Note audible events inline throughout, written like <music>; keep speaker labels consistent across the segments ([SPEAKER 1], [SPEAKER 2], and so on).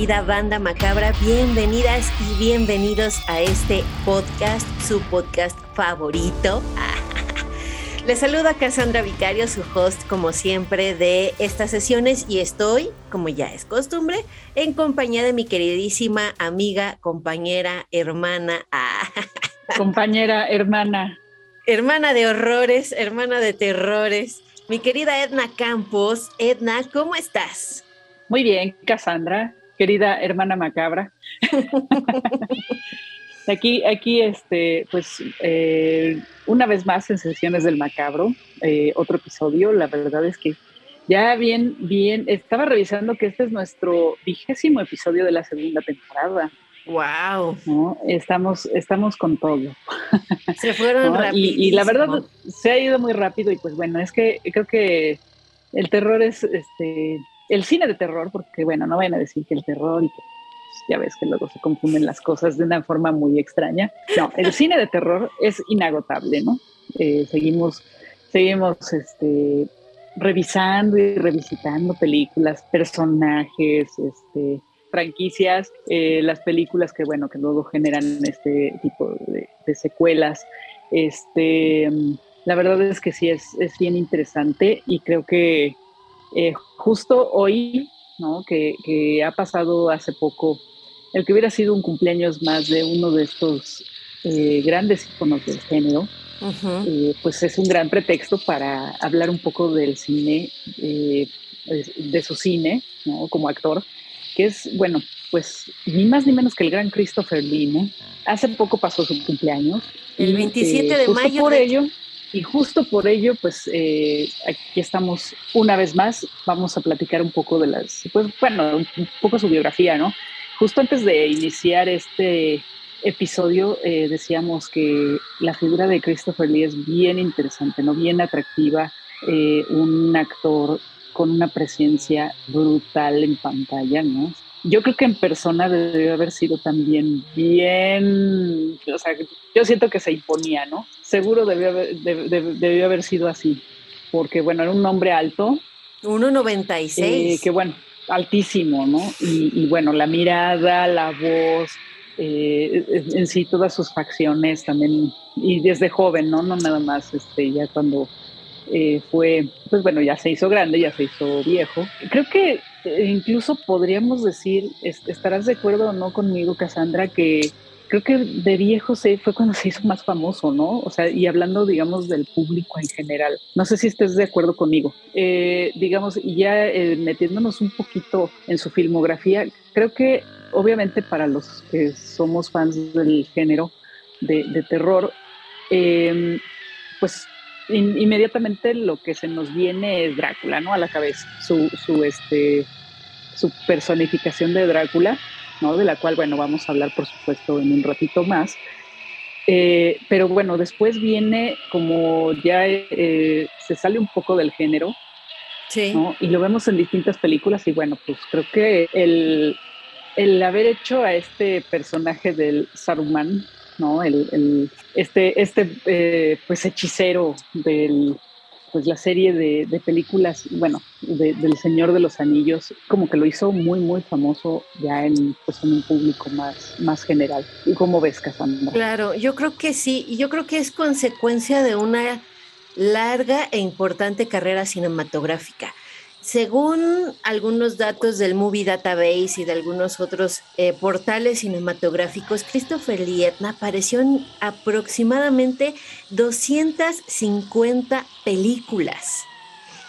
[SPEAKER 1] Querida banda macabra, bienvenidas y bienvenidos a este podcast, su podcast favorito. <laughs> Les saluda Cassandra Vicario, su host como siempre de estas sesiones y estoy, como ya es costumbre, en compañía de mi queridísima amiga, compañera, hermana. <laughs>
[SPEAKER 2] Compañera, hermana.
[SPEAKER 1] Hermana de horrores, hermana de terrores. Mi querida Edna Campos, Edna, ¿cómo estás?
[SPEAKER 2] Muy bien, Cassandra, querida hermana macabra. <laughs> aquí, aquí, este, pues, eh, una vez más en sesiones del macabro, eh, otro episodio. La verdad es que ya bien, bien, estaba revisando que este es nuestro vigésimo episodio de la segunda temporada.
[SPEAKER 1] Wow.
[SPEAKER 2] Estamos, estamos con todo.
[SPEAKER 1] Se fueron rápido.
[SPEAKER 2] Y, la verdad se ha ido muy rápido y pues bueno, es que creo que el terror es este el cine de terror, porque bueno, no vayan a decir que el terror y que pues, ya ves que luego se confunden las cosas de una forma muy extraña. No, el cine de terror es inagotable, ¿no? Eh, seguimos, seguimos este, revisando y revisitando películas, personajes, este, franquicias, eh, las películas que bueno, que luego generan este tipo de, de secuelas. Este, la verdad es que sí es, es bien interesante y creo que eh, justo hoy, ¿no? que, ha pasado hace poco, el que hubiera sido un cumpleaños más de uno de estos eh, grandes iconos del género, eh, pues es un gran pretexto para hablar un poco del cine, de su cine, ¿no? como actor, que es, bueno, pues ni más ni menos que el gran Christopher Lee, Hace poco pasó su cumpleaños.
[SPEAKER 1] El 27 de mayo.
[SPEAKER 2] Por ello, y justo por ello, pues eh, aquí estamos una vez más. Vamos a platicar un poco de las, pues bueno, un poco su biografía, ¿no? Justo antes de iniciar este episodio, eh, decíamos que la figura de Christopher Lee es bien interesante, ¿no? Bien atractiva, eh, un actor con una presencia brutal en pantalla, ¿no? Yo creo que en persona debió haber sido también bien, o sea, yo siento que se imponía, ¿no? Seguro debió haber, debió haber sido así, porque bueno, era un hombre alto.
[SPEAKER 1] 1,96.
[SPEAKER 2] Eh, que bueno, altísimo, ¿no? Y, bueno, la mirada, la voz, eh, en sí todas sus facciones también, y desde joven, ¿no? No nada más, este, ya cuando eh, fue, pues bueno, ya se hizo grande, ya se hizo viejo. Creo que incluso podríamos decir, estarás de acuerdo o no conmigo, Cassandra, que creo que de viejo se, fue cuando se hizo más famoso, ¿no? O sea, y hablando, digamos, del público en general. No sé si estés de acuerdo conmigo. Eh, digamos, ya eh, metiéndonos un poquito en su filmografía, creo que obviamente para los que somos fans del género de, terror, pues inmediatamente lo que se nos viene es Drácula, ¿no? A la cabeza, su, su, este, su personificación de Drácula, ¿no? De la cual, bueno, vamos a hablar, por supuesto, en un ratito más. Eh, pero bueno, después viene como ya eh, se sale un poco del género,
[SPEAKER 1] sí.
[SPEAKER 2] ¿no? Y lo vemos en distintas películas y bueno, pues creo que el, el haber hecho a este personaje del Saruman, ¿no? El, este, este eh, pues hechicero del, pues la serie de, películas, bueno, del Señor de los Anillos, como que lo hizo muy, muy famoso ya en, pues, en un público más, más general. ¿Cómo ves, Cassandra?
[SPEAKER 1] Claro, yo creo que sí, y yo creo que es consecuencia de una larga e importante carrera cinematográfica. Según algunos datos del Movie Database y de algunos otros eh, portales cinematográficos, Christopher Lietna apareció en aproximadamente 250 películas.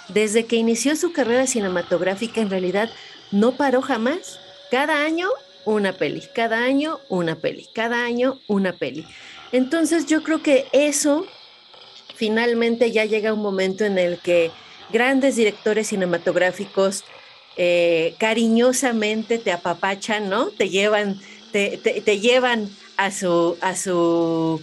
[SPEAKER 1] Desde que inició su carrera cinematográfica, en realidad no paró jamás. Cada año una peli, cada año una peli, cada año una peli. Entonces yo creo que eso finalmente ya llega un momento en el que grandes directores cinematográficos eh, cariñosamente te apapachan, ¿no? Te llevan, te, te, llevan a, su, a, su,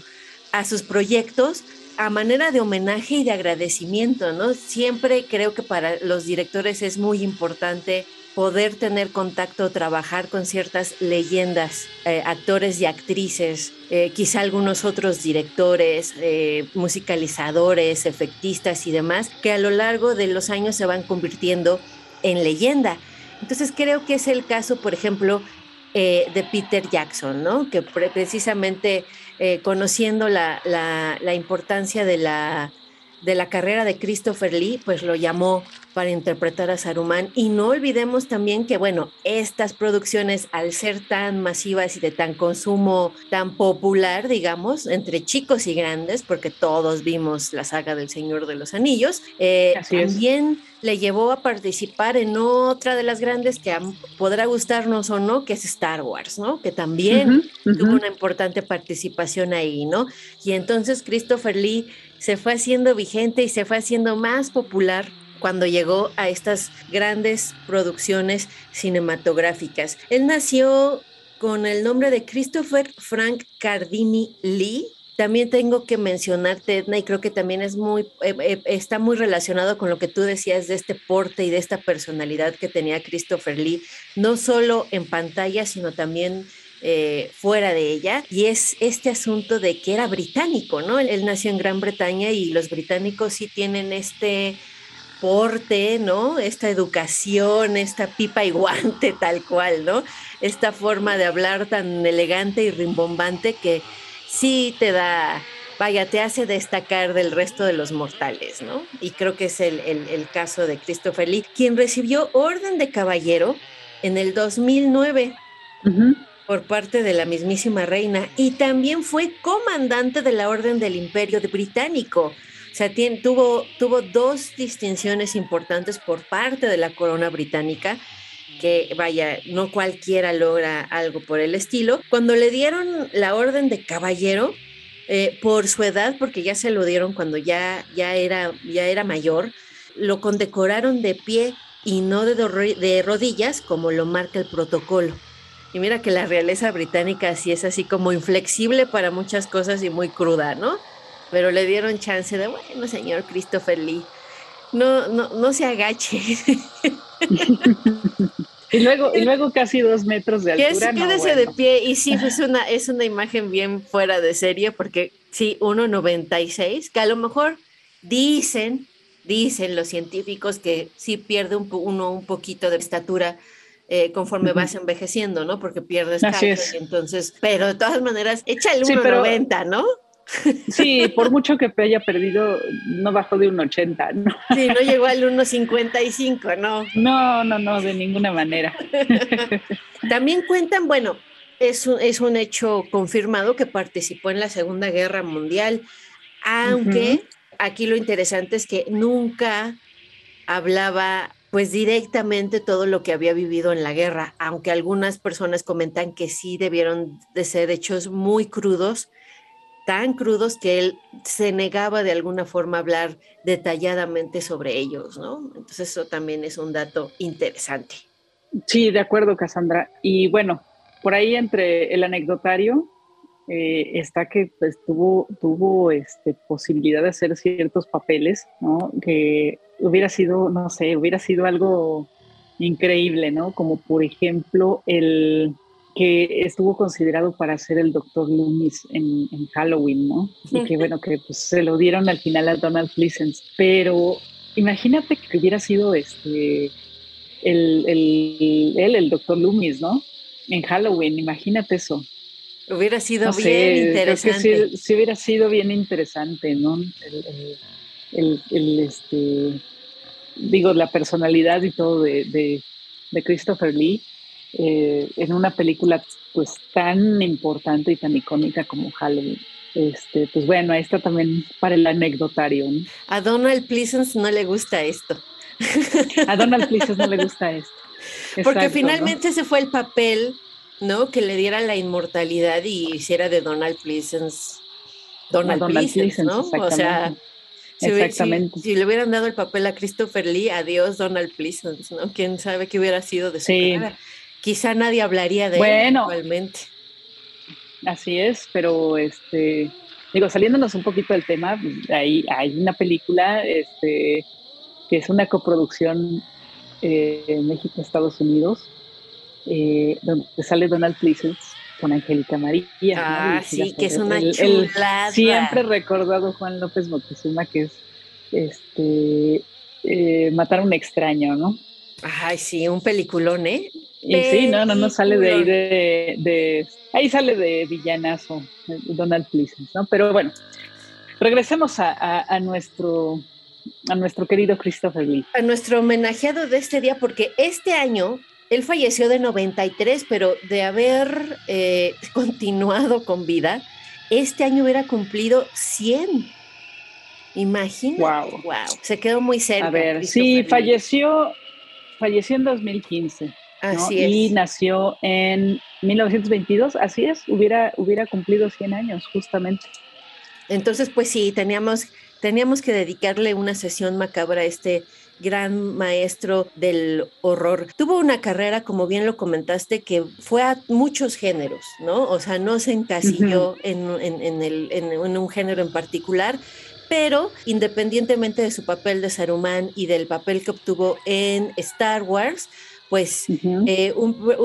[SPEAKER 1] a sus proyectos a manera de homenaje y de agradecimiento, ¿no? Siempre creo que para los directores es muy importante poder tener contacto, trabajar con ciertas leyendas, eh, actores y actrices, eh, quizá algunos otros directores, eh, musicalizadores, efectistas y demás, que a lo largo de los años se van convirtiendo en leyenda. Entonces creo que es el caso, por ejemplo, de Peter Jackson, ¿no? Que precisamente conociendo la, la importancia de la de la carrera de Christopher Lee, pues lo llamó para interpretar a Saruman. Y no olvidemos también que, bueno, estas producciones, al ser tan masivas y de tan consumo tan popular, digamos, entre chicos y grandes, porque todos vimos la saga del Señor de los Anillos, eh, también le llevó a participar en otra de las grandes que podrá gustarnos o no, que es Star Wars, ¿no? Que también tuvo una importante participación ahí, ¿no? Y entonces Christopher Lee se fue haciendo vigente y se fue haciendo más popular cuando llegó a estas grandes producciones cinematográficas. Él nació con el nombre de Christopher Frank Cardini Lee. También tengo que mencionarte, Edna, y creo que también es muy, eh, eh, está muy relacionado con lo que tú decías de este porte y de esta personalidad que tenía Christopher Lee, no solo en pantalla, sino también eh, fuera de ella, y es este asunto de que era británico, ¿no? Él, nació en Gran Bretaña y los británicos sí tienen este porte, ¿no? Esta educación, esta pipa y guante <laughs> tal cual, ¿no? Esta forma de hablar tan elegante y rimbombante que sí te da, vaya, te hace destacar del resto de los mortales, ¿no? Y creo que es el, caso de Christopher Lee, quien recibió Orden de Caballero en el 2009 por parte de la mismísima reina y también fue comandante de la Orden del Imperio Británico. O sea, tuvo, tuvo dos distinciones importantes por parte de la corona británica que vaya, no cualquiera logra algo por el estilo. Cuando le dieron la orden de caballero, eh, por su edad, porque ya se lo dieron cuando ya, ya, era, ya era mayor, lo condecoraron de pie y no de, de rodillas como lo marca el protocolo. Y mira que la realeza británica sí es así como inflexible para muchas cosas y muy cruda, ¿no? Pero le dieron chance de, bueno, señor Christopher Lee, no, no, no se agache. <laughs>
[SPEAKER 2] y luego, y luego casi dos metros de altura.
[SPEAKER 1] Quédese de pie. Y sí, es una, es una imagen bien fuera de serie, porque sí, 1,96, que a lo mejor dicen, dicen los científicos que sí pierde un, uno un poquito de estatura eh, conforme vas envejeciendo, ¿no? Porque pierdes calcio, entonces, pero de todas maneras, echa el 1,90, ¿no?
[SPEAKER 2] Sí, por mucho que haya perdido, no bajó de un 80, ¿no?
[SPEAKER 1] Sí, no llegó al 1,55, ¿no?
[SPEAKER 2] No, no, no, de ninguna manera. <laughs>
[SPEAKER 1] También cuentan, bueno, es un, es un hecho confirmado que participó en la Segunda Guerra Mundial, aunque aquí lo interesante es que nunca hablaba pues directamente todo lo que había vivido en la guerra, aunque algunas personas comentan que sí debieron de ser hechos muy crudos, tan crudos que él se negaba de alguna forma a hablar detalladamente sobre ellos, ¿no? Entonces eso también es un dato interesante.
[SPEAKER 2] Sí, de acuerdo, Cassandra. Y bueno, por ahí entre el anecdotario eh, está que pues, tuvo, tuvo este, posibilidad de hacer ciertos papeles, ¿no? Que hubiera sido, no sé, hubiera sido algo increíble, ¿no? Como por ejemplo el que estuvo considerado para ser el Doctor Loomis en, Halloween, ¿no? Y que bueno, que pues se lo dieron al final a Donald Pleasence, pero imagínate que hubiera sido este el, el, él, el Doctor Loomis, ¿no? En Halloween, imagínate eso.
[SPEAKER 1] Hubiera sido bien interesante.
[SPEAKER 2] sí, hubiera sido bien interesante, ¿no? El, el, este, digo, la personalidad y todo de, de, de Christopher Lee eh, en una película pues tan importante y tan icónica como Halloween. Este, pues bueno, ahí está también para el anecdotario.
[SPEAKER 1] A Donald Pleasence no le gusta esto.
[SPEAKER 2] A Donald Pleasence no le gusta esto. <laughs>
[SPEAKER 1] Porque finalmente ese fue el papel, ¿no? Que le diera la inmortalidad y hiciera de Donald Pleasence Donald, Pleasence, ¿no? O sea, si, Exactamente. Si, le hubieran dado el papel a Christopher Lee, adiós Donald Pleasence, ¿no? Quién sabe qué hubiera sido de su sí quizá nadie hablaría de
[SPEAKER 2] bueno, él Así es, pero este, digo, saliéndonos un poquito del tema, hay, hay una película este, que es una coproducción eh, México-Estados Unidos, eh, donde sale Donald Pleasence con Angélica María.
[SPEAKER 1] Ah, sí, que es una chulada.
[SPEAKER 2] siempre recordado Juan López Moctezuma, que es este, eh, matar a un extraño, ¿no?
[SPEAKER 1] Ay, sí, un peliculón, ¿eh?
[SPEAKER 2] Y sí, no, no, no sale de ahí de, ahí sale de villanazo Donald Pleasence, ¿no? Pero bueno, regresemos a, a, nuestro a nuestro querido Christopher Lee.
[SPEAKER 1] A nuestro homenajeado de este día, porque este año él falleció de 93, pero de haber eh, <laughs> continuado con vida, este año hubiera cumplido 100. Imagínate. Wow. wow. Se quedó muy cerca.
[SPEAKER 2] A ver, sí, falleció, falleció en 2015. Así es. Y nació en 1922, así es, hubiera, hubiera cumplido 100 años justamente.
[SPEAKER 1] Entonces, pues sí, teníamos, teníamos que dedicarle una sesión macabra a este gran maestro del horror. Tuvo una carrera, como bien lo comentaste, que fue a muchos géneros, ¿no? O sea, no se encasilló en, el, en, un género en particular, pero independientemente de su papel de Saruman y del papel que obtuvo en Star Wars, pues eh,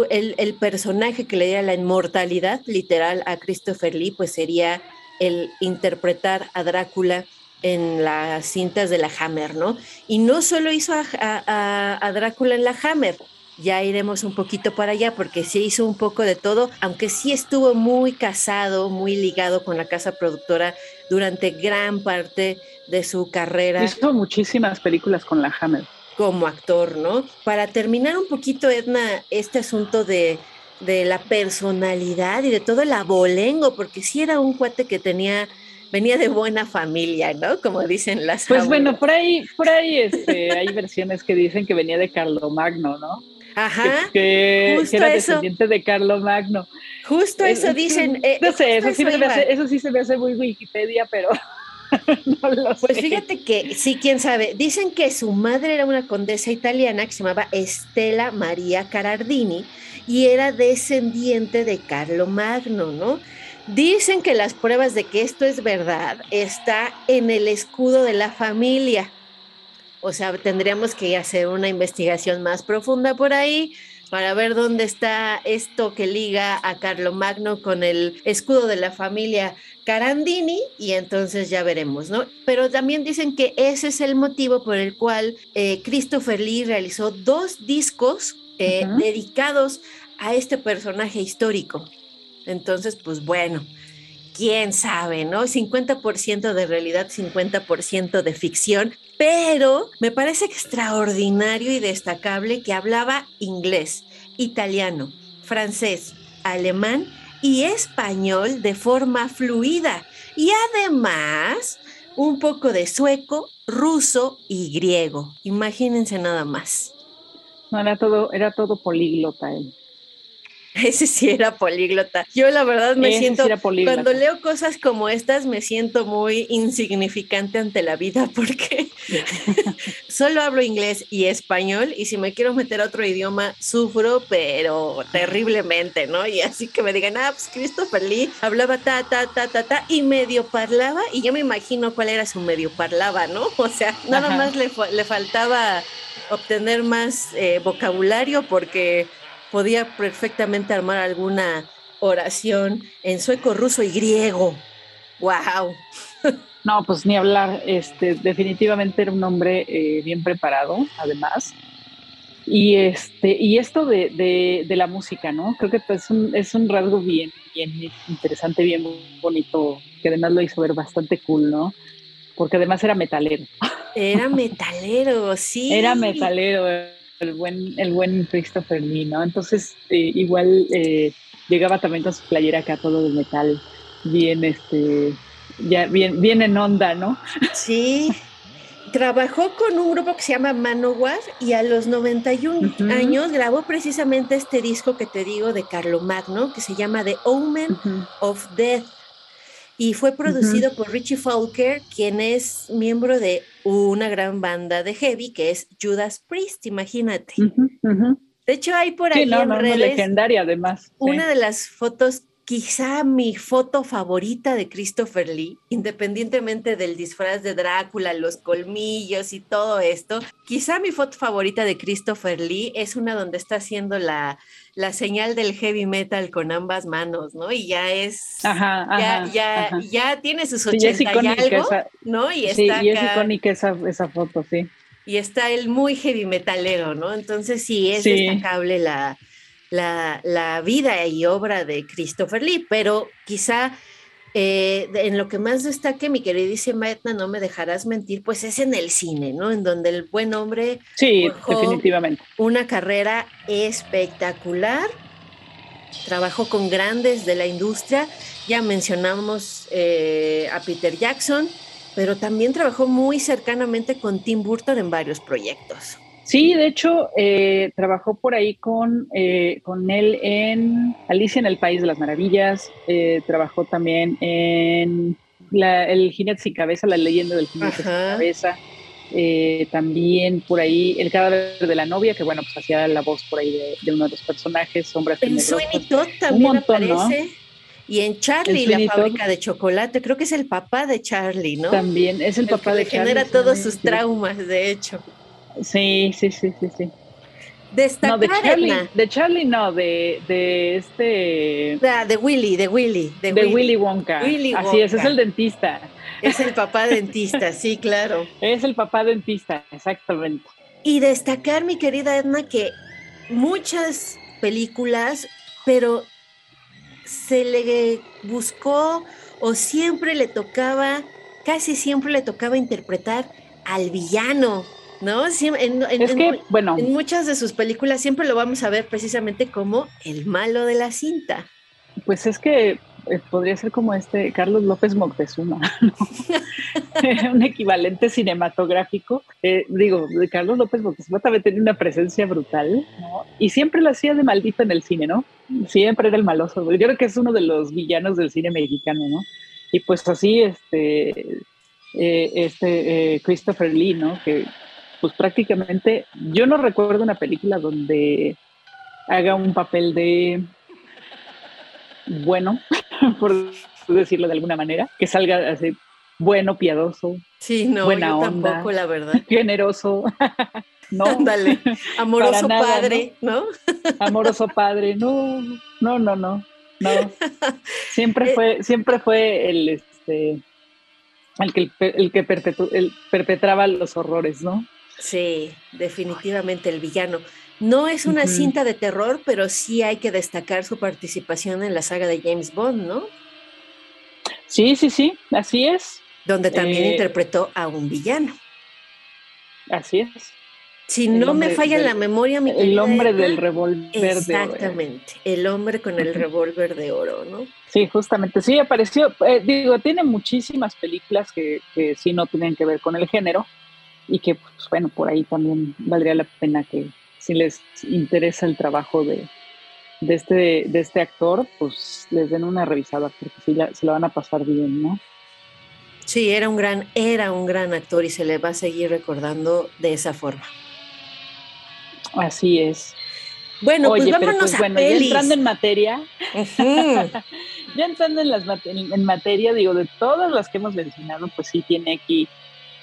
[SPEAKER 1] el, personaje que le diera la inmortalidad literal a Christopher Lee, pues sería el interpretar a Drácula en las cintas de la Hammer, ¿no? Y no solo hizo a, Drácula en la Hammer, ya iremos un poquito para allá porque sí hizo un poco de todo, aunque sí estuvo muy casado, muy ligado con la casa productora durante gran parte de su carrera.
[SPEAKER 2] Hizo muchísimas películas con la Hammer
[SPEAKER 1] como actor, ¿no? Para terminar un poquito, Edna, este asunto de, la personalidad y de todo el abolengo, porque sí era un cuate que tenía venía de buena familia, ¿no? Como dicen las
[SPEAKER 2] Pues bueno, por ahí, por ahí este, hay versiones que dicen que venía de Carlomagno, ¿no?
[SPEAKER 1] Ajá.
[SPEAKER 2] Que, era descendiente de Carlomagno.
[SPEAKER 1] Justo eso eh, dicen.
[SPEAKER 2] Eh, no sé, eso, sí eso sí se me hace muy Wikipedia, pero <laughs>
[SPEAKER 1] Pues fíjate que sí, quién sabe. Dicen que su madre era una condesa italiana que se llamaba Estela María Carardini y era descendiente de Carlo Magno, ¿no? Dicen que las pruebas de que esto es verdad está en el escudo de la familia. O sea, tendríamos que hacer una investigación más profunda por ahí para ver dónde está esto que liga a Carlo Magno con el escudo de la familia Carandini y entonces ya veremos, ¿no? Pero también dicen que ese es el motivo por el cual eh, Christopher Lee realizó dos discos eh, dedicados a este personaje histórico. Entonces, pues bueno, quién sabe, ¿no? 50% de realidad, 50% de ficción, pero me parece extraordinario y destacable que hablaba inglés, italiano, francés, alemán y español de forma fluida y además un poco de sueco, ruso y griego. Imagínense nada más.
[SPEAKER 2] No, era todo, era todo políglota él. <laughs>
[SPEAKER 1] Ese sí era políglota. Yo la verdad me siento, cuando leo cosas como estas, me siento muy insignificante ante la vida <laughs> porque <laughs> solo hablo inglés y español y si me quiero meter a otro idioma, sufro, pero terriblemente, ¿no? Y así que me digan, ah, pues Christopher Lee hablaba ta, ta, ta, ta, ta, y medio parlaba y yo me imagino cuál era su medio parlaba, ¿no? O sea, nada más le, le faltaba obtener más eh, vocabulario porque podía perfectamente armar alguna oración en sueco, ruso y griego. ¡Wow! <laughs>
[SPEAKER 2] No, pues ni hablar. Este, definitivamente era un hombre eh, bien preparado, además. Y este, y esto de, la música, ¿no? Creo que es un, es un rasgo bien, bien interesante, bien bonito, que además lo hizo ver bastante cool, ¿no? Porque además era metalero.
[SPEAKER 1] Era <laughs> metalero, sí.
[SPEAKER 2] Era metalero, el buen, el buen Christopher Lee, ¿no? Entonces, eh, igual eh, llegaba también con su playera acá todo de metal, bien, este, ya bien, bien en onda, ¿no?
[SPEAKER 1] Sí. Trabajó con un grupo que se llama Manowar y a los 91 años grabó precisamente este disco que te digo de Carlo Magno, que se llama The Omen of Death. Y fue producido por Richie Falker, quien es miembro de una gran banda de heavy que es Judas Priest, imagínate. De hecho, hay por ahí en redes,
[SPEAKER 2] legendaria además.
[SPEAKER 1] Una de las fotos quizá mi foto favorita de Christopher Lee, independientemente del disfraz de Drácula, los colmillos y todo esto, quizá mi foto favorita de Christopher Lee es una donde está haciendo la, la señal del heavy metal con ambas manos, ¿no? Y ya es, ya, ya, ya tiene sus ochenta y algo, ¿no?
[SPEAKER 2] Y está sí, y es icónica esa, esa foto, sí.
[SPEAKER 1] Y está el muy heavy metalero, ¿no? Entonces sí, es destacable la la, vida y obra de Christopher Lee, pero quizá eh, en lo que más destaque, mi queridísima Etna, no me dejarás mentir, pues es en el cine, ¿no? En donde el buen hombre
[SPEAKER 2] sí, definitivamente.
[SPEAKER 1] una carrera espectacular, trabajó con grandes de la industria, ya mencionamos eh, a Peter Jackson, pero también trabajó muy cercanamente con Tim Burton en varios proyectos.
[SPEAKER 2] Sí, de hecho, eh, trabajó por ahí con, eh, con él en Alicia en el País de las Maravillas, eh, trabajó también en El jinete sin cabeza, la leyenda del jinete sin cabeza, también por ahí El cadáver de la novia, que bueno, pues hacía la voz por ahí de, uno de los personajes, Sombras
[SPEAKER 1] En Sweeney Todd también aparece. Y en Charlie, la fábrica de chocolate, creo que es el papá de Charlie, ¿no?
[SPEAKER 2] También, es el, papá de
[SPEAKER 1] Charlie. Genera todos sus traumas, de hecho.
[SPEAKER 2] Sí, sí, sí, sí, sí.
[SPEAKER 1] Destacar,
[SPEAKER 2] no, de Charlie, de Charlie no, de, de este...
[SPEAKER 1] Ah, de Willy, de Willy.
[SPEAKER 2] De, Willy. Wonka. Así es, es el dentista.
[SPEAKER 1] Es el papá dentista, sí, claro.
[SPEAKER 2] Es el papá dentista, exactamente.
[SPEAKER 1] Y destacar, mi querida Edna, que muchas películas, pero se le buscó o siempre le tocaba, casi siempre le tocaba interpretar al villano. ¿No? en,
[SPEAKER 2] es que, bueno.
[SPEAKER 1] En muchas de sus películas siempre lo vamos a ver precisamente como el malo de la cinta.
[SPEAKER 2] Pues es que eh, podría ser como este Carlos López Moctezuma, <laughs> <laughs> un equivalente cinematográfico. Eh, digo, Carlos López Moctezuma también tenía una presencia brutal, ¿no? Y siempre lo hacía de maldito en el cine, ¿no? Siempre era el maloso. Yo creo que es uno de los villanos del cine mexicano, ¿no? Y pues así, este, eh, este Christopher Lee, ¿no? Que pues prácticamente yo no recuerdo una película donde haga un papel de bueno, <laughs> por decirlo de alguna manera, que salga así bueno, piadoso,
[SPEAKER 1] sí, no, buena onda, tampoco, la verdad. <laughs>
[SPEAKER 2] generoso, <laughs>
[SPEAKER 1] no, dale, amoroso padre, ¿no?
[SPEAKER 2] amoroso padre, no, no, no, no, no. Siempre fue, siempre fue el este el que el, que perpetraba los horrores, ¿no?
[SPEAKER 1] Sí, definitivamente el villano. No es una cinta de terror, pero sí hay que destacar su participación en la saga de James Bond, ¿no?
[SPEAKER 2] Sí, sí, sí, así es.
[SPEAKER 1] Donde también eh, interpretó a un villano.
[SPEAKER 2] Así es.
[SPEAKER 1] Si no me falla la memoria, mi
[SPEAKER 2] El hombre del revólver
[SPEAKER 1] de oro. Exactamente, el hombre con el revólver de oro, ¿no?
[SPEAKER 2] Sí, justamente, sí, apareció, eh, digo, tiene muchísimas películas que, que sí no tienen que ver con el género, y que, pues, bueno, por ahí también valdría la pena que si les interesa el trabajo de, de, este, de este actor, pues les den una revisada, porque sí se la van a pasar bien, ¿no?
[SPEAKER 1] Sí, era un gran, era un gran actor y se le va a seguir recordando de esa forma.
[SPEAKER 2] Así es.
[SPEAKER 1] Bueno, pues vámonos pues, bueno, Ya
[SPEAKER 2] entrando en materia, <laughs> ya entrando en, las, en materia, digo, de todas las que hemos mencionado, pues sí tiene aquí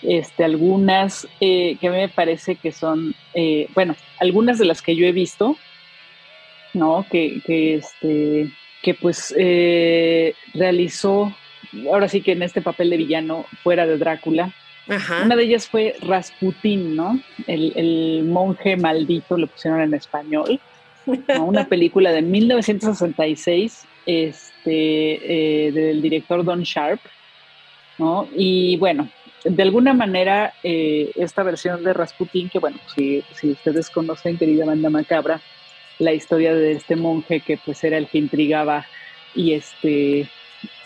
[SPEAKER 2] este, algunas eh, que me parece que son, eh, bueno, algunas de las que yo he visto, ¿no? Que, que, este, que pues eh, realizó, ahora sí que en este papel de villano fuera de Drácula. Una de ellas fue Rasputín, ¿no? El, monje maldito, lo pusieron en español. Una <laughs> película de 1966 este, eh, del director Don Sharp. ¿no? Y bueno, de alguna manera, eh, esta versión de Rasputín, que bueno, si, si ustedes conocen, querida banda macabra, la historia de este monje que pues era el que intrigaba y este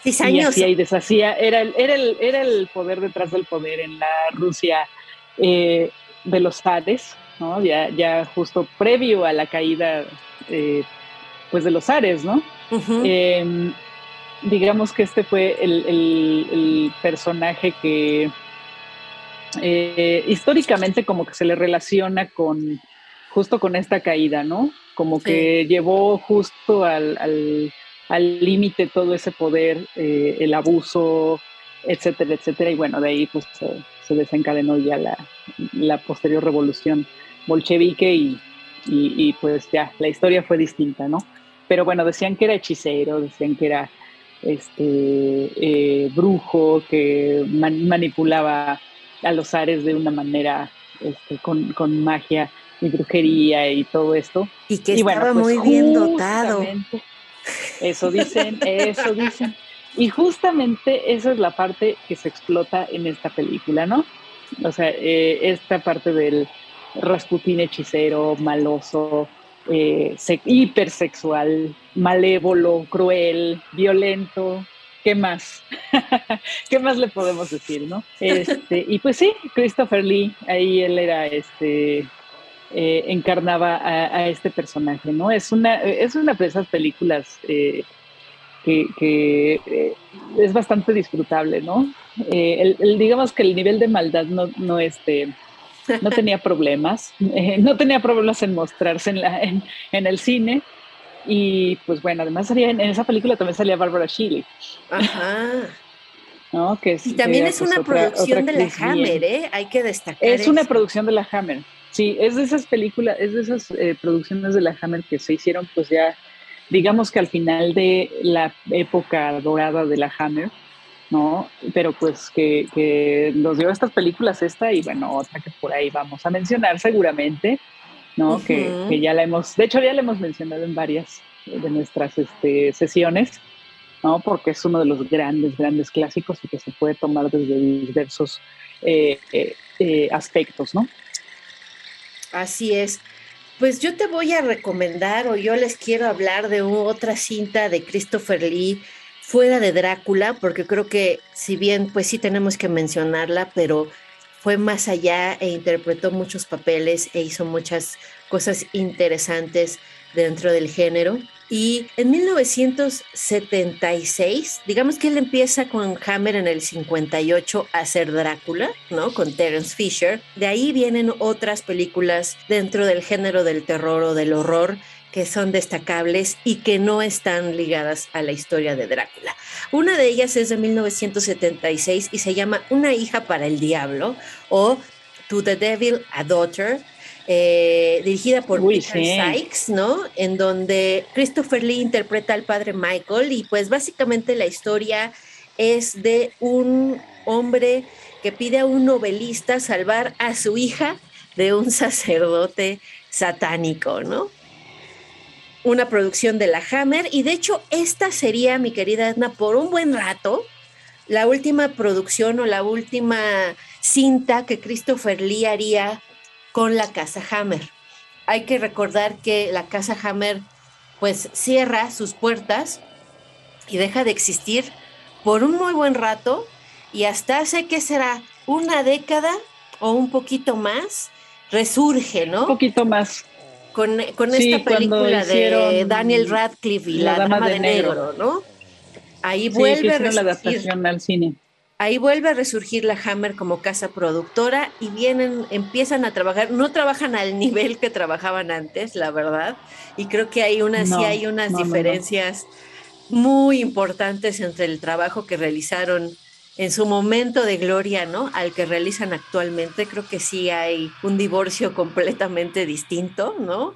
[SPEAKER 2] y hacía y deshacía, era el, era, el, era el poder detrás del poder en la Rusia eh, de los zares, ¿no? Ya, ya justo previo a la caída eh, pues de los zares, ¿no? Em, digamos que este fue el, personaje que eh, históricamente como que se le relaciona con justo con esta caída, ¿no? como que llevó justo al límite todo ese poder, eh, el abuso, etcétera, etcétera. Y bueno, de ahí pues se, desencadenó ya la, posterior revolución bolchevique y, y, pues ya la historia fue distinta, ¿no? Pero bueno, decían que era hechicero, decían que era este eh, brujo, que manipulaba a los ares de una manera este, con, con magia y brujería y todo esto.
[SPEAKER 1] Y que estaba pues, muy bien dotado.
[SPEAKER 2] Eso dicen, eso dicen. Y justamente esa es la parte que se explota en esta película, ¿no? O sea, eh, esta parte del Rasputín hechicero, maloso, eh, hipersexual, malévolo, cruel, violento. ¿Qué más? <laughs> ¿Qué más le podemos decir, no? Este, y pues sí, Christopher Lee, ahí él era este eh, encarnaba a, este personaje, ¿no? Es una, es una de esas películas eh, que, eh, es bastante disfrutable, ¿no? El, digamos que el nivel de maldad no, no, este, no tenía <laughs> problemas, no tenía problemas en mostrarse en, la, en, el cine. Y pues bueno, además salía, en esa película también salía Barbara Shelley. Ajá. <laughs>
[SPEAKER 1] ¿no? Que y también es pues, una producción de la Hammer, ¿eh? Hay que destacar.
[SPEAKER 2] Es una producción de la Hammer. Sí, es de esas películas, es de esas eh, producciones de la Hammer que se hicieron pues ya, digamos que al final de la época dorada de la Hammer, ¿no? Pero pues que, que nos dio estas películas esta y bueno, otra que por ahí vamos a mencionar seguramente, ¿no? que, que, ya la hemos, de hecho ya la hemos mencionado en varias de nuestras este, sesiones, ¿no? Porque es uno de los grandes, grandes clásicos y que se puede tomar desde diversos eh, eh, aspectos, ¿no?
[SPEAKER 1] Así es. Pues yo te voy a recomendar o yo les quiero hablar de otra cinta de Christopher Lee fuera de Drácula, porque creo que si bien pues sí tenemos que mencionarla, pero fue más allá e interpretó muchos papeles e hizo muchas cosas interesantes dentro del género. Y en 1976, digamos que él empieza con Hammer en el 58 a ser Drácula, ¿no? Con Terence Fisher. De ahí vienen otras películas dentro del género del terror o del horror que son destacables y que no están ligadas a la historia de Drácula. Una de ellas es de 1976 y se llama Una hija para el diablo o To the Devil, a Daughter, eh, dirigida por Peter Sykes, ¿no? En donde Christopher Lee interpreta al padre Michael y pues básicamente la historia es de un hombre que pide a un novelista salvar a su hija de un sacerdote satánico, ¿no? Una producción de la Hammer y de hecho esta sería, mi querida Edna, por un buen rato, la última producción o la última cinta que Christopher Lee haría con la Casa Hammer. Hay que recordar que la Casa Hammer pues cierra sus puertas y deja de existir por un muy buen rato y hasta hace que será una década o un poquito más, resurge, ¿no?
[SPEAKER 2] Un poquito más.
[SPEAKER 1] Con, esta película de Daniel Radcliffe y La, Dama, de, Negro, ¿no? Ahí vuelve a
[SPEAKER 2] la adaptación al cine.
[SPEAKER 1] Ahí vuelve a resurgir la Hammer como casa productora y vienen, empiezan a trabajar, no trabajan al nivel que trabajaban antes, la verdad, y creo que hay unas, sí hay unas diferencias muy importantes entre el trabajo que realizaron en su momento de gloria, ¿no? Al que realizan actualmente, creo que sí hay un divorcio completamente distinto, ¿no?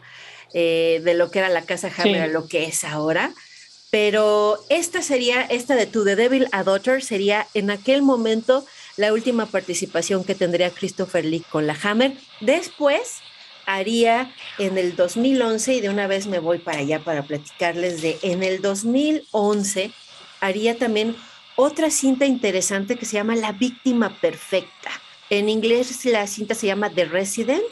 [SPEAKER 1] eh, de lo que era la casa Hammer a lo que es ahora. Pero esta sería, esta de To The Devil a Daughter sería en aquel momento la última participación que tendría Christopher Lee con la Hammer. Después haría en el 2011, y de una vez me voy para allá para platicarles de, en el 2011 haría también otra cinta interesante que se llama La Víctima Perfecta. En inglés la cinta se llama The Resident,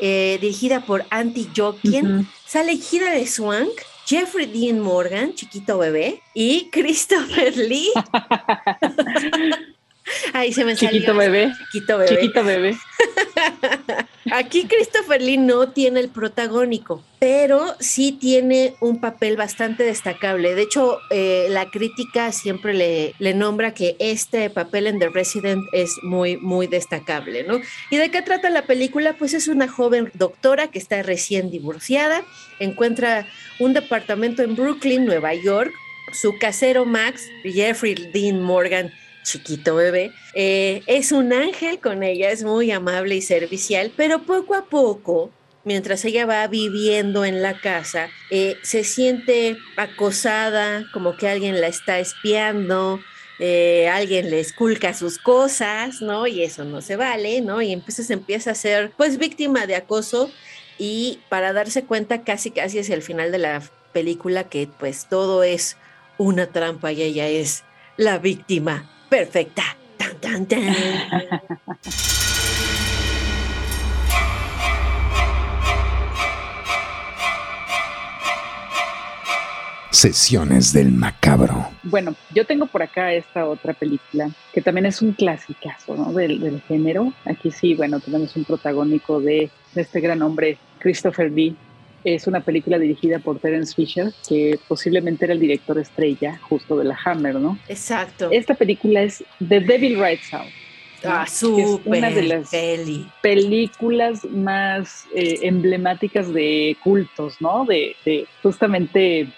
[SPEAKER 1] eh, dirigida por Andy Jokin. Sale Gira de Swank, Jeffrey Dean Morgan, chiquito bebé, y Christopher Lee. <laughs> <laughs> Ahí se me
[SPEAKER 2] salió. Chiquito bebé.
[SPEAKER 1] Chiquito bebé.
[SPEAKER 2] Chiquito bebé. <laughs>
[SPEAKER 1] Aquí Christopher Lee no tiene el protagónico, pero sí tiene un papel bastante destacable. De hecho, eh, la crítica siempre le, le, nombra que este papel en The Resident es muy, muy destacable, ¿no? ¿Y de qué trata la película? Pues es una joven doctora que está recién divorciada, encuentra un departamento en Brooklyn, Nueva York. Su casero Max, Jeffrey Dean Morgan, chiquito bebé, eh, es un ángel con ella, es muy amable y servicial, pero poco a poco, mientras ella va viviendo en la casa, eh, se siente acosada, como que alguien la está espiando, eh, alguien le esculca sus cosas, ¿no? Y eso no se vale, ¿no? Y entonces empieza a ser, pues, víctima de acoso y para darse cuenta casi, casi es el final de la película que, pues, todo es una trampa y ella es la víctima perfecta. Tan, tan, tan.
[SPEAKER 3] Sesiones del macabro.
[SPEAKER 2] Bueno, yo tengo por acá esta otra película que también es un clasicazo ¿no? del, del, género. Aquí sí, bueno, tenemos un protagónico de, de este gran hombre, Christopher Lee, es una película dirigida por Terence Fisher, que posiblemente era el director estrella justo de la Hammer, ¿no?
[SPEAKER 1] Exacto.
[SPEAKER 2] Esta película es The Devil Rides Out.
[SPEAKER 1] Ah, súper.
[SPEAKER 2] Una de las películas más eh, emblemáticas de cultos, ¿no? De, justamente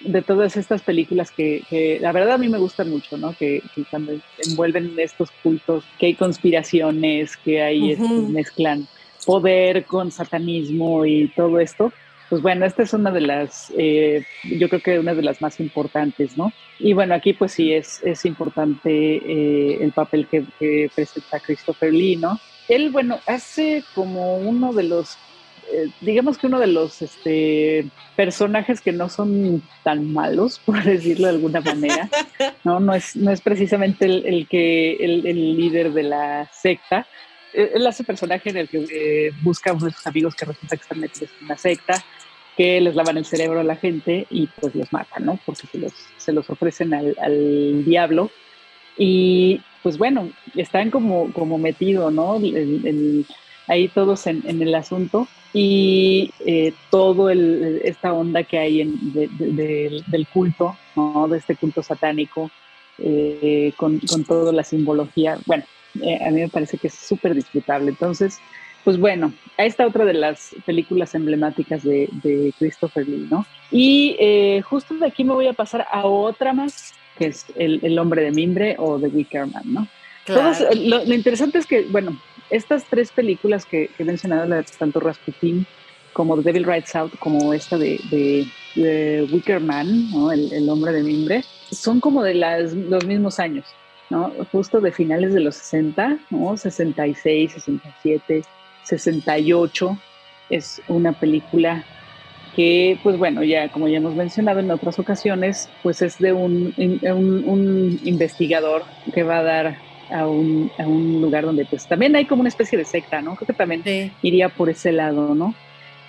[SPEAKER 2] de todas estas películas que, la verdad a mí me gustan mucho, ¿no? Que, cuando envuelven estos cultos, que hay conspiraciones, que hay este, mezclan poder con satanismo y todo esto. Pues bueno, esta es una de las, eh, yo creo que una de las más importantes, ¿no? Y bueno, aquí pues sí es, es importante eh, el papel que, presenta Christopher Lee, ¿no? Él, bueno, hace como uno de los, eh, digamos que uno de los este, personajes que no son tan malos, <laughs> por decirlo de alguna manera, <laughs> ¿no? No es, no es precisamente el, el que, el, el líder de la secta, él hace personaje en el que eh, busca a sus amigos que resulta que están metidos en una secta, que les lavan el cerebro a la gente y pues los matan, ¿no? Porque se los, se los ofrecen al, al diablo. Y pues bueno, están como, como metidos, ¿no? ahí todos en, en, el asunto y eh, todo el, esta onda que hay en, del culto, ¿no? De este culto satánico, eh, con, con toda la simbología. Bueno, eh, a mí me parece que es súper disfrutable. Entonces, pues bueno, esta otra de las películas emblemáticas de, Christopher Lee, ¿no? Y eh, justo de aquí me voy a pasar a otra más, que es El, hombre de mimbre o The Wicker Man, ¿no? Eh, lo, interesante es que, bueno, estas tres películas que, he mencionado, tanto Rasputin como The Devil Rides Out, como esta de, de, Wicker Man, ¿no? el, el, hombre de mimbre, son como de las, los mismos años. Justo de finales de los 60, ¿no? 66, 67, 68. Es una película que, pues bueno, ya como ya hemos mencionado en otras ocasiones, pues es de un, un, investigador que va a dar a un, a un, lugar donde pues también hay como una especie de secta, ¿no? Creo que también iría por ese lado, ¿no?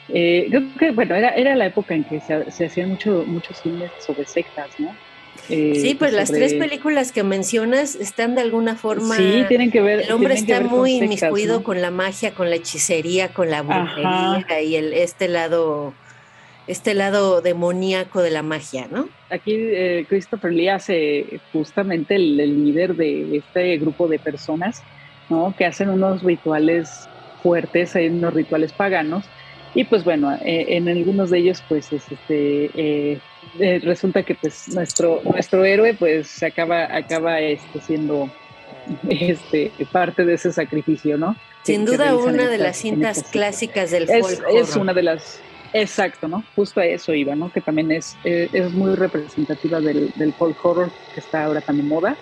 [SPEAKER 2] Eh, creo que, bueno, era, era la época en que se, se hacían mucho, muchos filmes sobre sectas, ¿no?
[SPEAKER 1] Eh, sí, pues las tres películas que mencionas están de alguna forma.
[SPEAKER 2] Sí, tienen que ver.
[SPEAKER 1] El hombre está muy inmiscuido con la magia, con la hechicería, con la brujería y el, este lado, este lado demoníaco de la magia, ¿no?
[SPEAKER 2] Aquí eh, Christopher Lee hace justamente el, líder de este grupo de personas, ¿no? Que hacen unos rituales fuertes, unos rituales paganos. Y pues bueno, eh, en algunos de ellos, pues es este eh, resulta que pues nuestro, nuestro héroe pues acaba, acaba este, siendo <laughs> este, parte de ese sacrificio, ¿no?
[SPEAKER 1] Sin duda una de las cintas clásicas del
[SPEAKER 2] es, Es una de las Exacto, ¿no? Justo a eso iba, ¿no? Que también es, eh, es muy representativa del, del folk horror que está ahora tan de moda.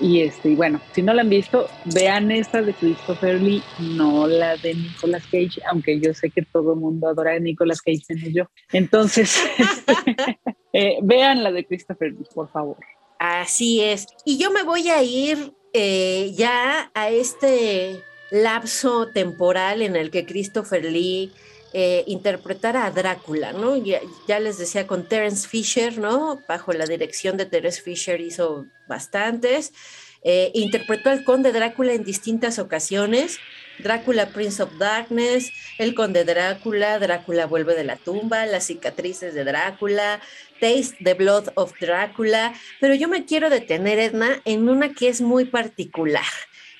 [SPEAKER 2] Y este, y bueno, si no la han visto, vean esta de Christopher Lee, no la de Nicolas Cage, aunque yo sé que todo el mundo adora a Nicolas Cage, menos yo. Entonces, <laughs> <laughs> eh, vean la de Christopher Lee, por favor.
[SPEAKER 1] Así es. Y yo me voy a ir eh, ya a este lapso temporal en el que Christopher Lee eh, interpretara a Drácula, ¿no? Ya, ya, les decía con Terence Fisher, ¿no? Bajo la dirección de Terence Fisher hizo bastantes. Eh, interpretó al conde Drácula en distintas ocasiones. Drácula Prince of Darkness, El Conde Drácula, Drácula vuelve de la tumba, Las cicatrices de Drácula, Taste the Blood of Drácula, pero yo me quiero detener, Edna, en una que es muy particular